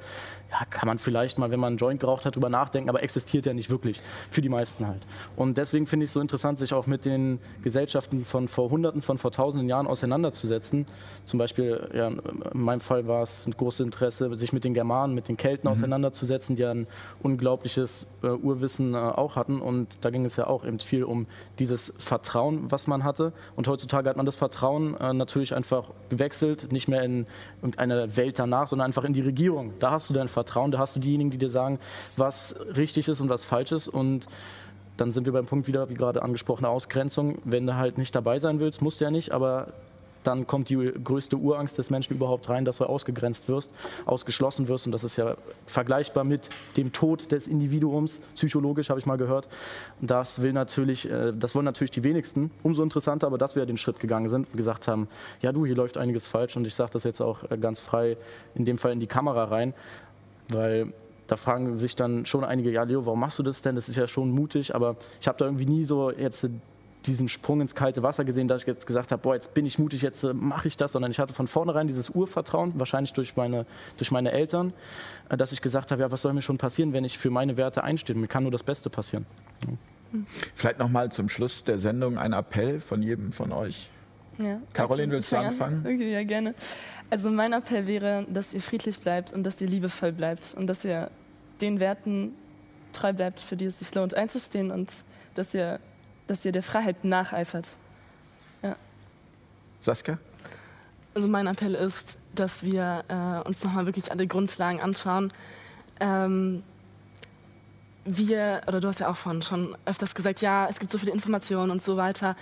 ja, kann man vielleicht mal, wenn man einen Joint geraucht hat, drüber nachdenken, aber existiert ja nicht wirklich für die meisten halt. Und deswegen finde ich es so interessant, sich auch mit den Gesellschaften von vor Hunderten, von vor tausenden Jahren auseinanderzusetzen. Zum Beispiel, ja, in meinem Fall war es ein großes Interesse, sich mit den Germanen, mit den Kelten mhm. auseinanderzusetzen, die ein unglaubliches äh, Urwissen äh, auch hatten. Und da ging es ja auch eben viel um dieses Vertrauen, was man hatte. Und heutzutage hat man das Vertrauen äh, natürlich einfach gewechselt, nicht mehr in irgendeine Welt danach, sondern einfach in die Regierung. Da hast du dein Vertrauen, da hast du diejenigen, die dir sagen, was richtig ist und was falsch ist. Und dann sind wir beim Punkt wieder, wie gerade angesprochene Ausgrenzung. Wenn du halt nicht dabei sein willst, musst du ja nicht, aber dann kommt die größte Urangst des Menschen überhaupt rein, dass du ausgegrenzt wirst, ausgeschlossen wirst. Und das ist ja vergleichbar mit dem Tod des Individuums, psychologisch habe ich mal gehört. Das will natürlich, äh, das wollen natürlich die wenigsten. Umso interessanter aber, dass wir den Schritt gegangen sind und gesagt haben, ja du, hier läuft einiges falsch. Und ich sage das jetzt auch äh, ganz frei, in dem Fall in die Kamera rein, weil da fragen sich dann schon einige, ja Leo, warum machst du das denn? Das ist ja schon mutig, aber ich habe da irgendwie nie so jetzt diesen Sprung ins kalte Wasser gesehen, dass ich jetzt gesagt habe, boah, jetzt bin ich mutig, jetzt äh, mache ich das, sondern ich hatte von vornherein dieses Urvertrauen, wahrscheinlich durch meine, durch meine Eltern, äh, dass ich gesagt habe, ja, was soll mir schon passieren, wenn ich für meine Werte einstehe? Mir kann nur das Beste passieren. Vielleicht noch mal zum Schluss der Sendung ein Appell von jedem von euch. Ja. Caroline, willst du fang an? anfangen? Okay, ja, gerne. Also mein Appell wäre, dass ihr friedlich bleibt und dass ihr liebevoll bleibt und dass ihr den Werten treu bleibt, für die es sich lohnt einzustehen und dass ihr, dass ihr der Freiheit nacheifert. Saskia? Also mein Appell ist, dass wir äh, uns nochmal wirklich alle Grundlagen anschauen. Ähm, wir, oder du hast ja auch vorhin schon öfters gesagt, ja, es gibt so viele Informationen und so weiter,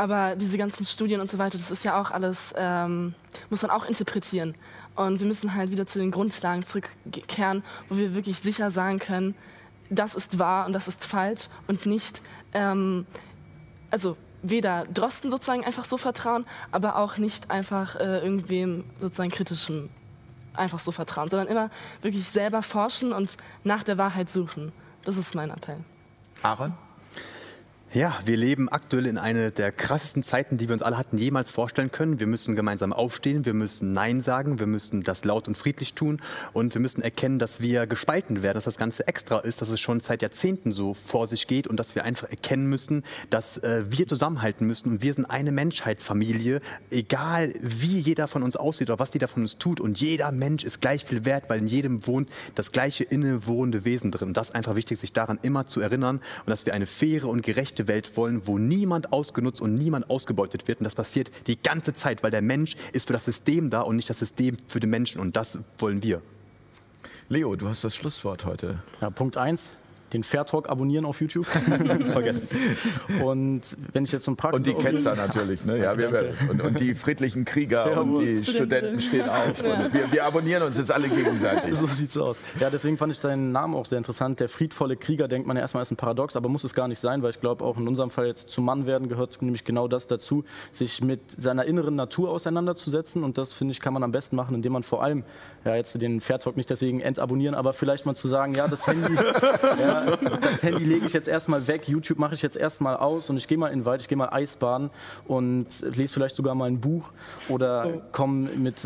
aber diese ganzen Studien und so weiter, das ist ja auch alles, ähm, muss man auch interpretieren. Und wir müssen halt wieder zu den Grundlagen zurückkehren, wo wir wirklich sicher sagen können, das ist wahr und das ist falsch und nicht, ähm, also weder Drosten sozusagen einfach so vertrauen, aber auch nicht einfach äh, irgendwem sozusagen kritischem einfach so vertrauen, sondern immer wirklich selber forschen und nach der Wahrheit suchen. Das ist mein Appell. Aaron? Ja, wir leben aktuell in einer der krassesten Zeiten, die wir uns alle hatten jemals vorstellen können. Wir müssen gemeinsam aufstehen, wir müssen Nein sagen, wir müssen das laut und friedlich tun und wir müssen erkennen, dass wir gespalten werden, dass das Ganze extra ist, dass es schon seit Jahrzehnten so vor sich geht und dass wir einfach erkennen müssen, dass äh, wir zusammenhalten müssen und wir sind eine Menschheitsfamilie, egal wie jeder von uns aussieht oder was jeder von uns tut und jeder Mensch ist gleich viel wert, weil in jedem wohnt das gleiche innewohnende Wesen drin. Das ist einfach wichtig, sich daran immer zu erinnern und dass wir eine faire und gerechte Welt wollen, wo niemand ausgenutzt und niemand ausgebeutet wird. Und das passiert die ganze Zeit, weil der Mensch ist für das System da und nicht das System für den Menschen. Und das wollen wir. Leo, du hast das Schlusswort heute. Ja, Punkt 1, den Fair Talk abonnieren auf YouTube. Vergessen. Und wenn ich jetzt zum Praxis... Und die Ketzer natürlich, ne? Ja, wir, und, und die friedlichen Krieger Ja, und die Studenten. Studenten stehen auf. Und wir, wir abonnieren uns jetzt alle gegenseitig. So sieht's aus. Ja, deswegen fand ich deinen Namen auch sehr interessant. Der friedvolle Krieger denkt man ja erstmal ist ein Paradox, aber muss es gar nicht sein, weil ich glaube auch in unserem Fall jetzt zum Mann werden gehört nämlich genau das dazu, sich mit seiner inneren Natur auseinanderzusetzen und das finde ich kann man am besten machen, indem man vor allem ja jetzt den Fair Talk nicht deswegen entabonnieren, aber vielleicht mal zu sagen, ja das Handy, ja, das Handy lege ich jetzt erstmal weg, YouTube mache ich jetzt erstmal aus und ich gehe mal in den Wald, ich gehe mal Eisbaden und lese vielleicht sogar mal ein Buch oder komme mit,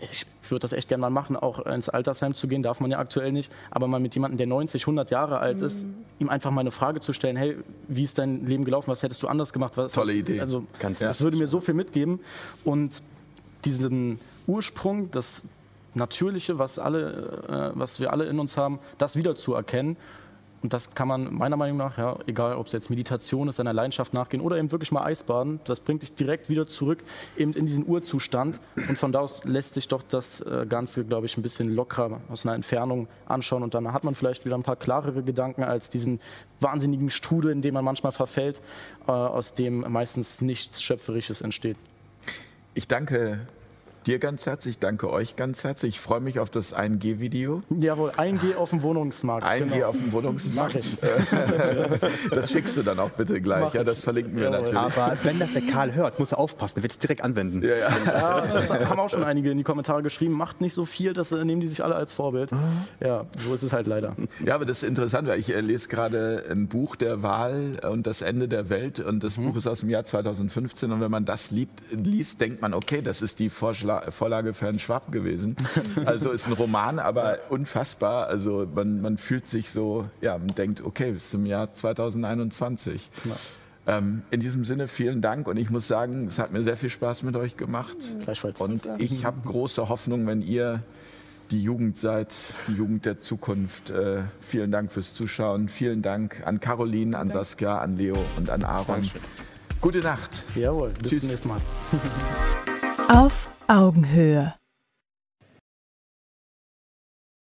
ich würde das echt gerne mal machen, auch ins Altersheim zu gehen, darf man ja aktuell nicht, aber mal mit jemandem, der 90, 100 Jahre alt ist, ihm einfach mal eine Frage zu stellen, hey, wie ist dein Leben gelaufen, was hättest du anders gemacht? Was, Tolle was, Idee. Also Ganz das würde mir so viel mitgeben und diesen Ursprung, das Natürliche, was, alle, äh, was wir alle in uns haben, das wiederzuerkennen. Und das kann man meiner Meinung nach, ja, egal ob es jetzt Meditation ist, seiner Leidenschaft nachgehen oder eben wirklich mal Eisbaden, das bringt dich direkt wieder zurück eben in diesen Urzustand. Und von da aus lässt sich doch das äh, Ganze, glaube ich, ein bisschen lockerer aus einer Entfernung anschauen. Und dann hat man vielleicht wieder ein paar klarere Gedanken als diesen wahnsinnigen Strudel, in den man manchmal verfällt, äh, aus dem meistens nichts Schöpferisches entsteht. Ich danke dir ganz herzlich, ich danke euch ganz herzlich. Ich freue mich auf das 1G-Video. Jawohl, ein Geh auf den Wohnungsmarkt. 1G genau. auf dem Wohnungsmarkt. Das schickst du dann auch bitte gleich. Ja, das verlinken wir Jawohl. natürlich. Aber wenn das der Karl hört, muss er aufpassen, er wird es direkt anwenden. Ja, ja. Ja, das haben auch schon einige in die Kommentare geschrieben. Macht nicht so viel, das äh, nehmen die sich alle als Vorbild. Ja, so ist es halt leider. Ja, aber das ist interessant, weil ich äh, lese gerade ein Buch der Wahl und das Ende der Welt und das Buch ist aus dem Jahr 2015 und wenn man das liest, denkt man, okay, das ist die Vorlage für einen Schwab gewesen. Also ist ein Roman, aber unfassbar. Also man, man fühlt sich so, ja, man denkt, okay, bis zum Jahr 2021. Ähm, in diesem Sinne vielen Dank und ich muss sagen, es hat mir sehr viel Spaß mit euch gemacht. Gleichfalls. Und ich habe große Hoffnung, wenn ihr die Jugend seid, die Jugend der Zukunft. Äh, vielen Dank fürs Zuschauen. Vielen Dank an Caroline, an Saskia, an Leo und an Aaron. Gute Nacht. Jawohl, bis Tschüss. zum nächsten Mal. Auf Augenhöhe.